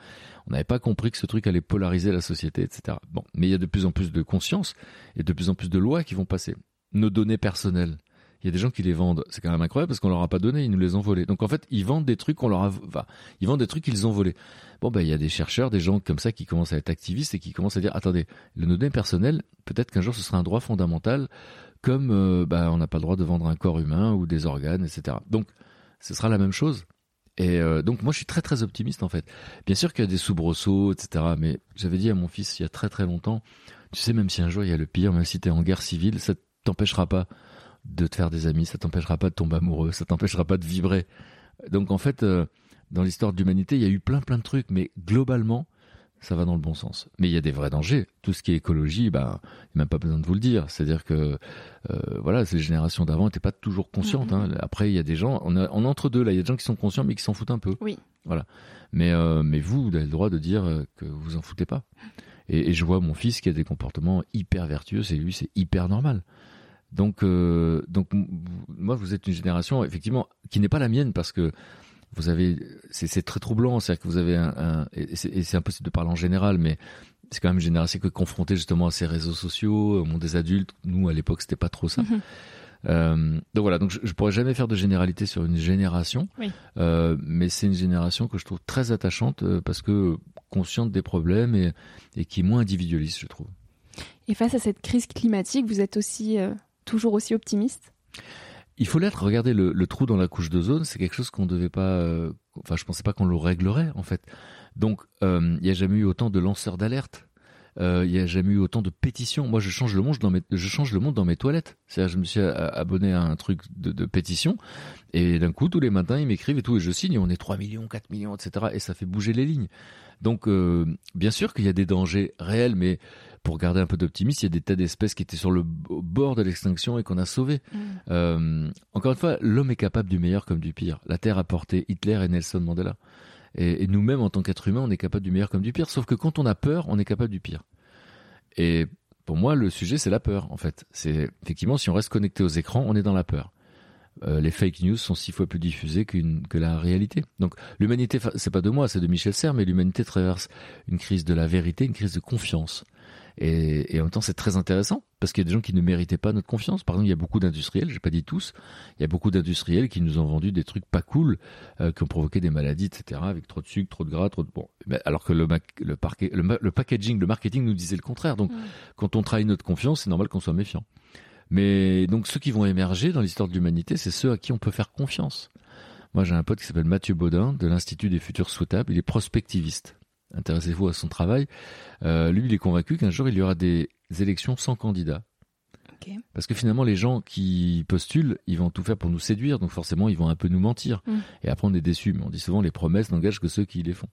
On n'avait pas compris que ce truc allait polariser la société, etc. Bon, mais il y a de plus en plus de conscience et de plus en plus de lois qui vont passer. Nos données personnelles, Il y a des gens qui les vendent. C'est quand même incroyable parce qu'on leur a pas donné, ils nous les ont volés. Donc en fait, ils vendent des trucs qu'on leur a, enfin, ils vendent des trucs qu'ils ont volés. Bon ben, il y a des chercheurs, des gens comme ça qui commencent à être activistes et qui commencent à dire, attendez, le données personnel, peut-être qu'un jour ce sera un droit fondamental, comme euh, bah, on n'a pas le droit de vendre un corps humain ou des organes, etc. Donc ce sera la même chose. Et euh, donc moi je suis très très optimiste en fait. Bien sûr qu'il y a des soubresauts, etc. Mais j'avais dit à mon fils il y a très très longtemps, tu sais même si un jour il y a le pire, même si tu es en guerre civile, ça t'empêchera pas de te faire des amis, ça t'empêchera pas de tomber amoureux, ça t'empêchera pas de vibrer. Donc en fait, euh, dans l'histoire de l'humanité, il y a eu plein plein de trucs, mais globalement, ça va dans le bon sens. Mais il y a des vrais dangers. Tout ce qui est écologie, ben, il n'y a même pas besoin de vous le dire. C'est-à-dire que, euh, voilà, ces générations d'avant n'étaient pas toujours conscientes. Mm-hmm. Hein. Après, il y a des gens, on, a, on entre deux là, il y a des gens qui sont conscients mais qui s'en foutent un peu. Oui. Voilà. Mais, euh, mais vous, vous avez le droit de dire que vous en foutez pas. Et, et, je vois mon fils qui a des comportements hyper vertueux, c'est lui, c'est hyper normal. Donc, euh, donc moi, vous êtes une génération effectivement qui n'est pas la mienne parce que vous avez, c'est très troublant, c'est-à-dire que vous avez un, un et c'est impossible de parler en général, mais c'est quand même une génération qui est confrontée justement à ces réseaux sociaux, au monde des adultes. Nous, à l'époque, c'était pas trop ça. Mm-hmm. Euh, donc voilà, donc je, je, pourrais jamais faire de généralité sur une génération, oui. euh, mais c'est une génération que je trouve très attachante parce que consciente des problèmes et, et qui est moins individualiste, je trouve. Et face à cette crise climatique, vous êtes aussi euh, toujours aussi optimiste? Il faut l'être. Regardez le, trou dans la couche d'ozone, c'est quelque chose qu'on devait pas. Euh, enfin, je pensais pas qu'on le réglerait en fait. Donc, euh, il n'y a jamais eu autant de lanceurs d'alerte. Euh, il n'y a jamais eu autant de pétitions. Moi, je change le monde dans mes, je change le monde dans mes toilettes. C'est-à-dire, je me suis abonné à un truc de, de pétition, et d'un coup, tous les matins, ils m'écrivent et tout, et je signe. Et on est 3 millions, 4 millions, etc. Et ça fait bouger les lignes. Donc, bien sûr qu'il y a des dangers réels, mais pour garder un peu d'optimisme, il y a des tas d'espèces qui étaient sur le bord de l'extinction et qu'on a sauvées. Mm. Euh, encore une fois, l'homme est capable du meilleur comme du pire. La Terre a porté Hitler et Nelson Mandela. Et, et nous-mêmes, en tant qu'êtres humains, on est capable du meilleur comme du pire. Sauf que quand on a peur, on est capable du pire. Et pour moi, le sujet, c'est la peur, en fait. C'est effectivement, si on reste connecté aux écrans, on est dans la peur. Euh, les fake news sont six fois plus diffusées qu'une que la réalité. Donc l'humanité, c'est pas de moi, c'est de Michel Serres, mais l'humanité traverse une crise de la vérité, une crise de confiance. Et, et, en même temps, c'est très intéressant parce qu'il y a des gens qui ne méritaient pas notre confiance. Par exemple, il y a beaucoup d'industriels, j'ai pas dit tous, il y a beaucoup d'industriels qui nous ont vendu des trucs pas cool, euh, qui ont provoqué des maladies, etc., avec trop de sucre, trop de gras, trop de bon. Alors que le, le, parquet, le, le, packaging, le marketing nous disait le contraire. Donc, Mm. quand on trahit notre confiance, c'est normal qu'on soit méfiant. Mais donc, ceux qui vont émerger dans l'histoire de l'humanité, c'est ceux à qui on peut faire confiance. Moi, j'ai un pote qui s'appelle Mathieu Baudin de l'Institut des futurs souhaitables. Il est prospectiviste intéressez-vous à son travail. Euh, lui, il est convaincu qu'un jour, il y aura des élections sans candidat. Okay. Parce que finalement, les gens qui postulent, ils vont tout faire pour nous séduire, donc forcément, ils vont un peu nous mentir. Mm. Et après, on est déçus. Mais on dit souvent, les promesses n'engagent que ceux qui les font.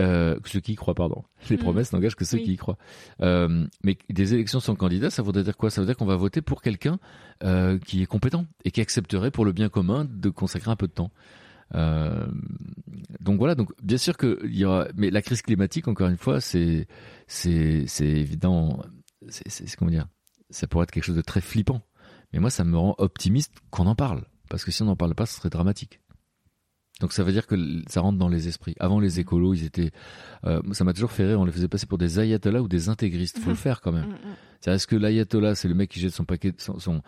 Euh, ceux qui y croient, pardon. Les Mm. promesses n'engagent que ceux Oui. qui y croient. Euh, mais des élections sans candidat, ça voudrait dire quoi? Ça veut dire qu'on va voter pour quelqu'un euh, qui est compétent et qui accepterait pour le bien commun de consacrer un peu de temps. Euh, donc voilà, donc bien sûr que il y aura, mais la crise climatique, encore une fois, c'est c'est c'est évident, c'est comment dire, ça pourrait être quelque chose de très flippant. Mais moi, ça me rend optimiste qu'on en parle, parce que si on n'en parle pas, ce serait dramatique. Donc ça veut dire que ça rentre dans les esprits. Avant les écolos, ils étaient, euh, ça m'a toujours fait rire, on les faisait passer pour des ayatollahs ou des intégristes. Faut (laughs) le faire quand même. Mm, mm. Est-ce que l'ayatollah, c'est le mec qui jette son paquet, son, son...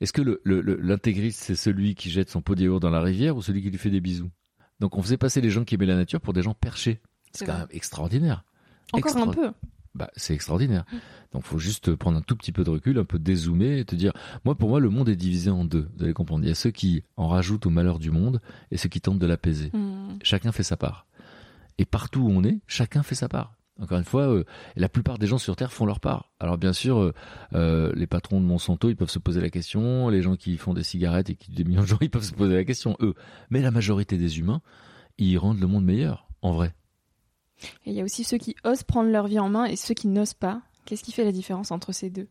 est-ce que le, le, le- l'intégriste, c'est celui qui jette son pot de yaourt dans la rivière ou celui qui lui fait des bisous? Donc on faisait passer les gens qui aimaient la nature pour des gens perchés. C'est quand même extraordinaire. Encore un peu. Bah, c'est extraordinaire. Donc faut juste prendre un tout petit peu de recul, un peu dézoomer et te dire, moi pour moi le monde est divisé en deux. Vous allez comprendre. Il y a ceux qui en rajoutent au malheur du monde et ceux qui tentent de l'apaiser. Mm. Chacun fait sa part. Et partout où on est, chacun fait sa part. Encore une fois, euh, la plupart des gens sur Terre font leur part. Alors bien sûr, euh, euh, les patrons de Monsanto, ils peuvent se poser la question. Les gens qui font des cigarettes et qui des millions de gens, (laughs) ils peuvent se poser la question, eux. Mais la majorité des humains, ils rendent le monde meilleur, en vrai. Et il y a aussi ceux qui osent prendre leur vie en main et ceux qui n'osent pas. Qu'est-ce qui fait la différence entre ces deux?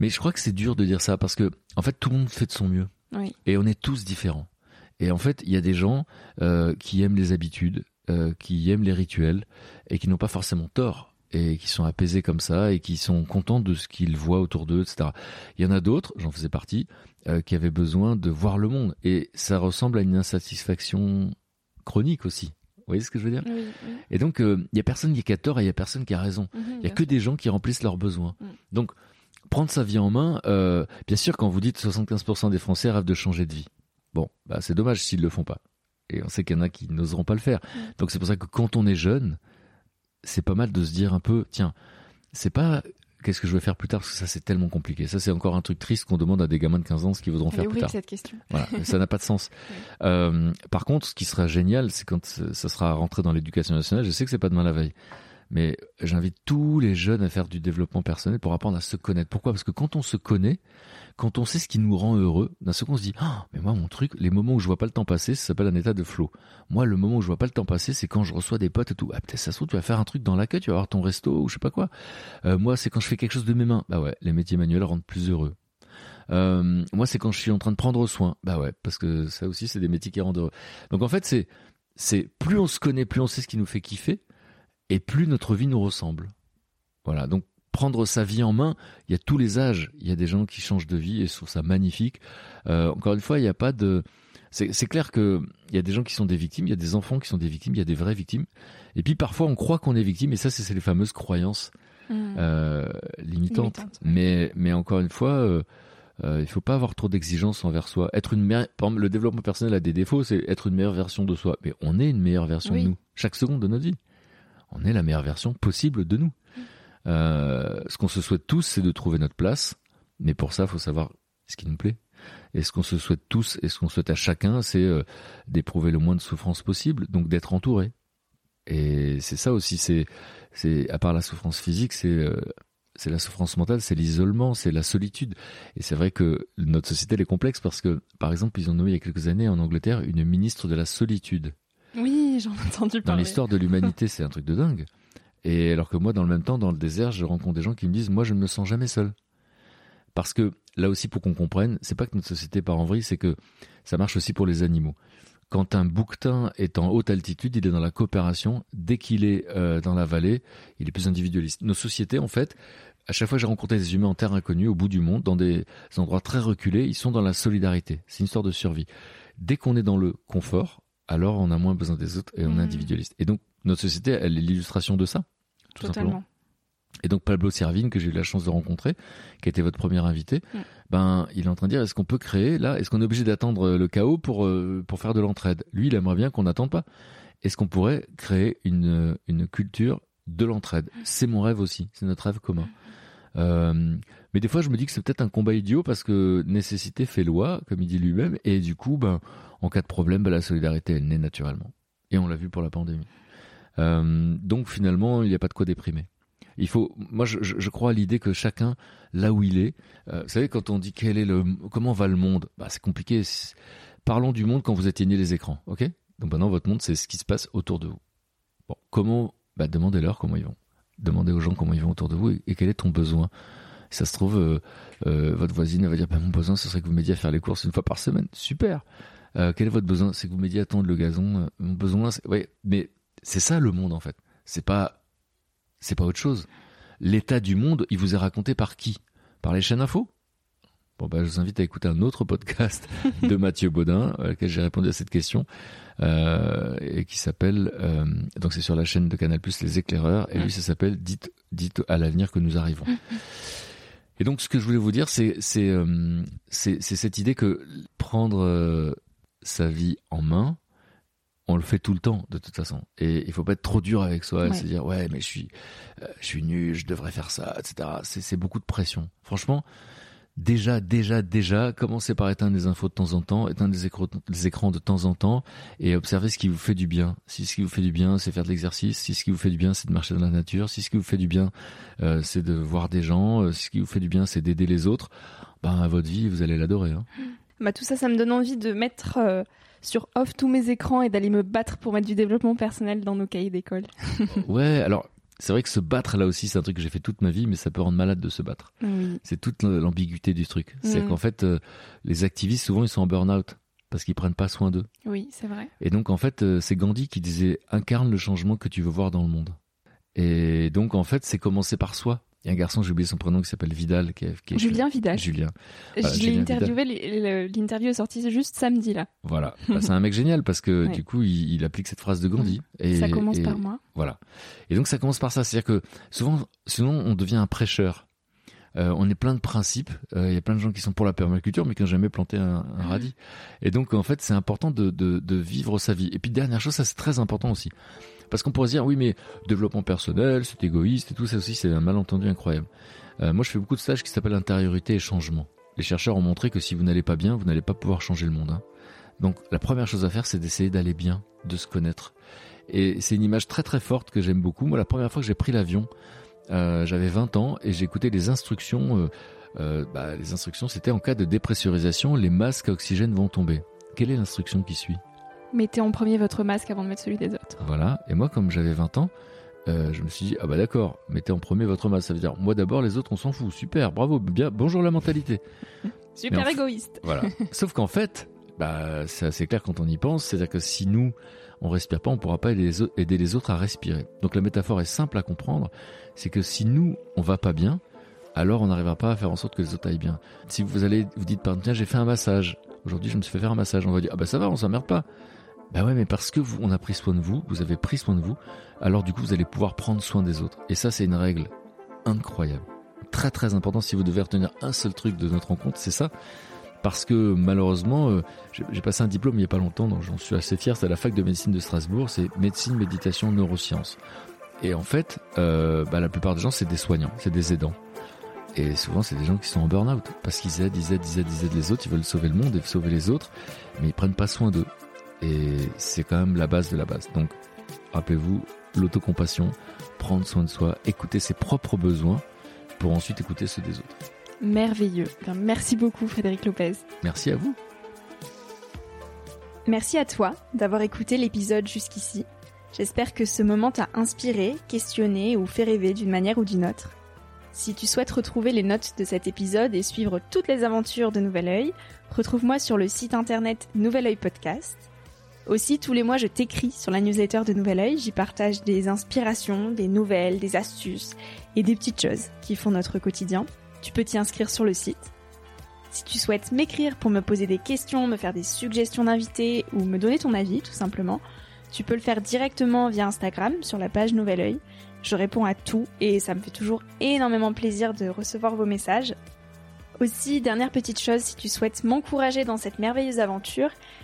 Mais je crois que c'est dur de dire ça parce que, en fait, tout le monde fait de son mieux. Oui. Et on est tous différents. Et en fait, il y a des gens euh, qui aiment les habitudes, euh, qui aiment les rituels, et qui n'ont pas forcément tort, et qui sont apaisés comme ça, et qui sont contents de ce qu'ils voient autour d'eux, etc. Il y en a d'autres, j'en faisais partie, euh, qui avaient besoin de voir le monde. Et ça ressemble à une insatisfaction chronique aussi. Vous voyez ce que je veux dire? Oui, oui. Et donc, euh, il y a personne qui a tort et il y a personne qui a raison. Mhm, Il y a que des gens qui remplissent leurs besoins. Mm. Donc, prendre sa vie en main, bien sûr, quand vous dites 75% des Français rêvent de changer de vie. Bon, bah, c'est dommage s'ils le font pas. Et on sait qu'il y en a qui n'oseront pas le faire. Donc c'est pour ça que quand on est jeune, c'est pas mal de se dire un peu, tiens, c'est pas qu'est-ce que je vais faire plus tard parce que ça c'est tellement compliqué. Ça c'est encore un truc triste qu'on demande à des gamins de 15 ans ce qu'ils voudront faire plus tard. cette question. Voilà, (laughs) ça n'a pas de sens. Euh, par contre, ce qui sera génial, c'est quand ça sera rentré dans l'éducation nationale. Je sais que c'est pas demain la veille, mais j'invite tous les jeunes à faire du développement personnel pour apprendre à se connaître. Pourquoi? Parce que quand on se connaît, quand on sait ce qui nous rend heureux, d'un seul coup on se dit ah mais moi mon truc, les moments où je vois pas le temps passer, ça s'appelle un état de flow. Moi le moment où je vois pas le temps passer, c'est quand je reçois des potes et tout. Ah peut-être ça se trouve tu vas faire un truc dans l'accueil, tu vas avoir ton resto ou je sais pas quoi. Euh, moi c'est quand je fais quelque chose de mes mains. Bah ouais, les métiers manuels rendent plus heureux. Euh, moi c'est quand je suis en train de prendre soin. Bah ouais, parce que ça aussi c'est des métiers qui rendent heureux. Donc en fait c'est c'est plus on se connaît, plus on sait ce qui nous fait kiffer et plus notre vie nous ressemble. Voilà, donc prendre sa vie en main, il y a tous les âges. Il y a des gens qui changent de vie et je trouve ça magnifique. Euh, encore une fois, il n'y a pas de... C'est clair qu'il y a des gens qui sont des victimes, il y a des enfants qui sont des victimes, il y a des vraies victimes. Et puis parfois on croit qu'on est victime et ça c'est les fameuses croyances mmh. euh, limitantes. Mais, mais encore une fois... Euh, euh, il faut pas avoir trop d'exigences envers soi. Être une meilleure, le développement personnel a des défauts, c'est être une meilleure version de soi. Mais on est une meilleure version de nous chaque seconde de notre vie. On est la meilleure version possible de nous. Euh, ce qu'on se souhaite tous, c'est de trouver notre place. Mais pour ça, il faut savoir ce qui nous plaît. Et ce qu'on se souhaite tous et ce qu'on souhaite à chacun, c'est euh, d'éprouver le moins de souffrance possible, donc d'être entouré. Et c'est ça aussi, c'est, c'est à part la souffrance physique, c'est euh, c'est la souffrance mentale, c'est l'isolement, c'est la solitude. Et c'est vrai que notre société elle est complexe parce que, par exemple, ils ont nommé il y a quelques années en Angleterre une ministre de la solitude. Oui, j'en ai entendu parler. Dans l'histoire de l'humanité, c'est un truc de dingue. Et alors que moi, dans le même temps, dans le désert, je rencontre des gens qui me disent, moi, je ne me sens jamais seul. Parce que là aussi, pour qu'on comprenne, c'est pas que notre société part en vrille, c'est que ça marche aussi pour les animaux. Quand un bouquetin est en haute altitude, il est dans la coopération. Dès qu'il est euh, dans la vallée, il est plus individualiste. Nos sociétés, en fait, à chaque fois que j'ai rencontré des humains en terre inconnue, au bout du monde, dans des endroits très reculés, ils sont dans la solidarité. C'est une histoire de survie. Dès qu'on est dans le confort, alors on a moins besoin des autres et on est mmh. individualiste. Et donc, notre société, elle est l'illustration de ça, tout simplement. Et donc Pablo Servine, que j'ai eu la chance de rencontrer, qui a été votre premier invité, mm. ben il est en train de dire est-ce qu'on peut créer là, est-ce qu'on est obligé d'attendre le chaos pour euh, pour faire de l'entraide? Lui, il aimerait bien qu'on n'attende pas. Est-ce qu'on pourrait créer une une culture de l'entraide? C'est mon rêve aussi, c'est notre rêve commun. Euh, mais des fois, je me dis que c'est peut-être un combat idiot parce que nécessité fait loi, comme il dit lui-même, et du coup, ben en cas de problème, ben, la solidarité elle naît naturellement. Et on l'a vu pour la pandémie. Euh, donc finalement, il n'y a pas de quoi déprimer. Il faut, moi, je, crois à l'idée que chacun, là où il est, euh, vous savez, quand on dit quel est le, comment va le monde, bah, c'est compliqué. Parlons du monde quand vous éteignez les écrans, ok? Donc maintenant, votre monde, c'est ce qui se passe autour de vous. Bon, comment bah, Demandez-leur comment ils vont. Demandez aux gens comment ils vont autour de vous et, quel est ton besoin? ça se trouve, euh, votre voisine va dire bah, mon besoin, ce serait que vous m'aidiez à faire les courses une fois par semaine. Super. Quel est votre besoin? C'est que vous m'aidiez à tondre le gazon. mon besoin, c'est... mais c'est ça le monde en fait. C'est pas, c'est pas autre chose. L'état du monde, il vous est raconté par qui? Par les chaînes info? Bon bah, je vous invite à écouter un autre podcast de (laughs) Mathieu Baudin, à laquelle j'ai répondu à cette question, euh, et qui s'appelle, euh, donc c'est sur la chaîne de Canal Plus Les Éclaireurs, et lui ça s'appelle Dites, dites à l'avenir que nous arrivons. Et donc ce que je voulais vous dire, c'est c'est euh, c'est cette idée que prendre sa vie en main, on le fait tout le temps de toute façon. Et il faut pas être trop dur avec soi et se dire ouais mais je suis euh, je suis nul je devrais faire ça etc c'est beaucoup de pression. Franchement déjà déjà déjà commencez par éteindre des infos de temps en temps éteindre des, écrans, écrans de temps en temps et observez ce qui vous fait du bien. Si ce qui vous fait du bien c'est faire de l'exercice. Si ce qui vous fait du bien c'est de marcher dans la nature. Si ce qui vous fait du bien euh, c'est de voir des gens. Euh, si ce qui vous fait du bien c'est d'aider les autres ben à votre vie vous allez l'adorer hein. bah tout ça ça me donne envie de mettre sur off tous mes écrans et d'aller me battre pour mettre du développement personnel dans nos cahiers d'école. (laughs) ouais, alors c'est vrai que se battre là aussi, c'est un truc que j'ai fait toute ma vie, mais ça peut rendre malade de se battre. C'est toute l'ambiguïté du truc. C'est mm. qu'en fait, euh, les activistes, souvent, ils sont en burn-out parce qu'ils prennent pas soin d'eux. Oui, c'est vrai. Et donc, en fait, euh, c'est Gandhi qui disait incarne le changement que tu veux voir dans le monde. Et donc, en fait, c'est commencer par soi. Il y a un garçon, j'ai oublié son prénom, qui s'appelle Vidal. Qui est, Julien Vidal. Julien. je l'ai interviewé, l'interview est sortie juste samedi là. Voilà. (laughs) Bah, c'est un mec génial parce que du coup, il, applique cette phrase de Gandhi. Et, ça commence par moi. Voilà. Et donc ça commence par ça. C'est-à-dire que souvent, sinon, on devient un prêcheur. Euh, on est plein de principes. Il y a plein de gens qui sont pour la permaculture, mais qui n'ont jamais planté un, radis. Et donc, en fait, c'est important de, de, de, vivre sa vie. Et puis, dernière chose, ça c'est très important aussi. Parce qu'on pourrait se dire, oui, mais développement personnel, c'est égoïste et tout ça aussi, c'est un malentendu incroyable. Euh, moi, je fais beaucoup de stages qui s'appellent intériorité et changement. Les chercheurs ont montré que si vous n'allez pas bien, vous n'allez pas pouvoir changer le monde. Hein. Donc, la première chose à faire, c'est d'essayer d'aller bien, de se connaître. Et c'est une image très très forte que j'aime beaucoup. Moi, la première fois que j'ai pris l'avion, euh, j'avais 20 ans et écouté les instructions. Euh, bah, les instructions, c'était en cas de dépressurisation, les masques à oxygène vont tomber. Quelle est l'instruction qui suit? Mettez en premier votre masque avant de mettre celui des autres. Voilà. Et moi, comme j'avais 20 ans, euh, je me suis dit, ah bah d'accord, mettez en premier votre masque. Ça veut dire, moi d'abord, les autres, on s'en fout. Super, bravo, bien, bonjour la mentalité. (laughs) Super égoïste. Voilà. (laughs) Sauf qu'en fait, bah, c'est assez clair quand on y pense. C'est-à-dire que si nous, on respire pas, on pourra pas aider les, autres, à respirer. Donc la métaphore est simple à comprendre. C'est que si nous, on va pas bien, alors on n'arrivera pas à faire en sorte que les autres aillent bien. Si vous allez, vous dites par tiens, j'ai fait un massage. Aujourd'hui, je me suis fait faire un massage. On va dire, ah bah ça va, on s'emmerde pas. Bah ouais, mais parce que vous, on a pris soin de vous, vous avez pris soin de vous, alors du coup vous allez pouvoir prendre soin des autres. Et ça c'est une règle incroyable. Très très important si vous devez retenir un seul truc de notre rencontre, c'est ça. Parce que malheureusement, euh, j'ai passé un diplôme il n'y a pas longtemps, donc j'en suis assez fier, c'est à la fac de médecine de Strasbourg, c'est médecine, méditation, neurosciences. Et en fait, euh, bah, la plupart des gens c'est des soignants, c'est des aidants. Et souvent, c'est des gens qui sont en burn-out parce qu'ils aident, ils aident, ils aident, ils aident les autres, ils veulent sauver le monde et sauver les autres, mais ils prennent pas soin d'eux. Et c'est quand même la base de la base. Donc, rappelez-vous, l'autocompassion, prendre soin de soi, écouter ses propres besoins pour ensuite écouter ceux des autres. Merveilleux. Merci beaucoup Frédéric Lopez. Merci à vous. Merci à toi d'avoir écouté l'épisode jusqu'ici. J'espère que ce moment t'a inspiré, questionné ou fait rêver d'une manière ou d'une autre. Si tu souhaites retrouver les notes de cet épisode et suivre toutes les aventures de Nouvel Oeil, retrouve-moi sur le site internet Nouvel Oeil Podcast. Aussi, tous les mois, je t'écris sur la newsletter de Nouvel Oeil. J'y partage des inspirations, des nouvelles, des astuces et des petites choses qui font notre quotidien. Tu peux t'y inscrire sur le site. Si tu souhaites m'écrire pour me poser des questions, me faire des suggestions d'invités ou me donner ton avis, tout simplement, tu peux le faire directement via Instagram sur la page Nouvel Oeil. Je réponds à tout et ça me fait toujours énormément plaisir de recevoir vos messages. Aussi, dernière petite chose, si tu souhaites m'encourager dans cette merveilleuse aventure,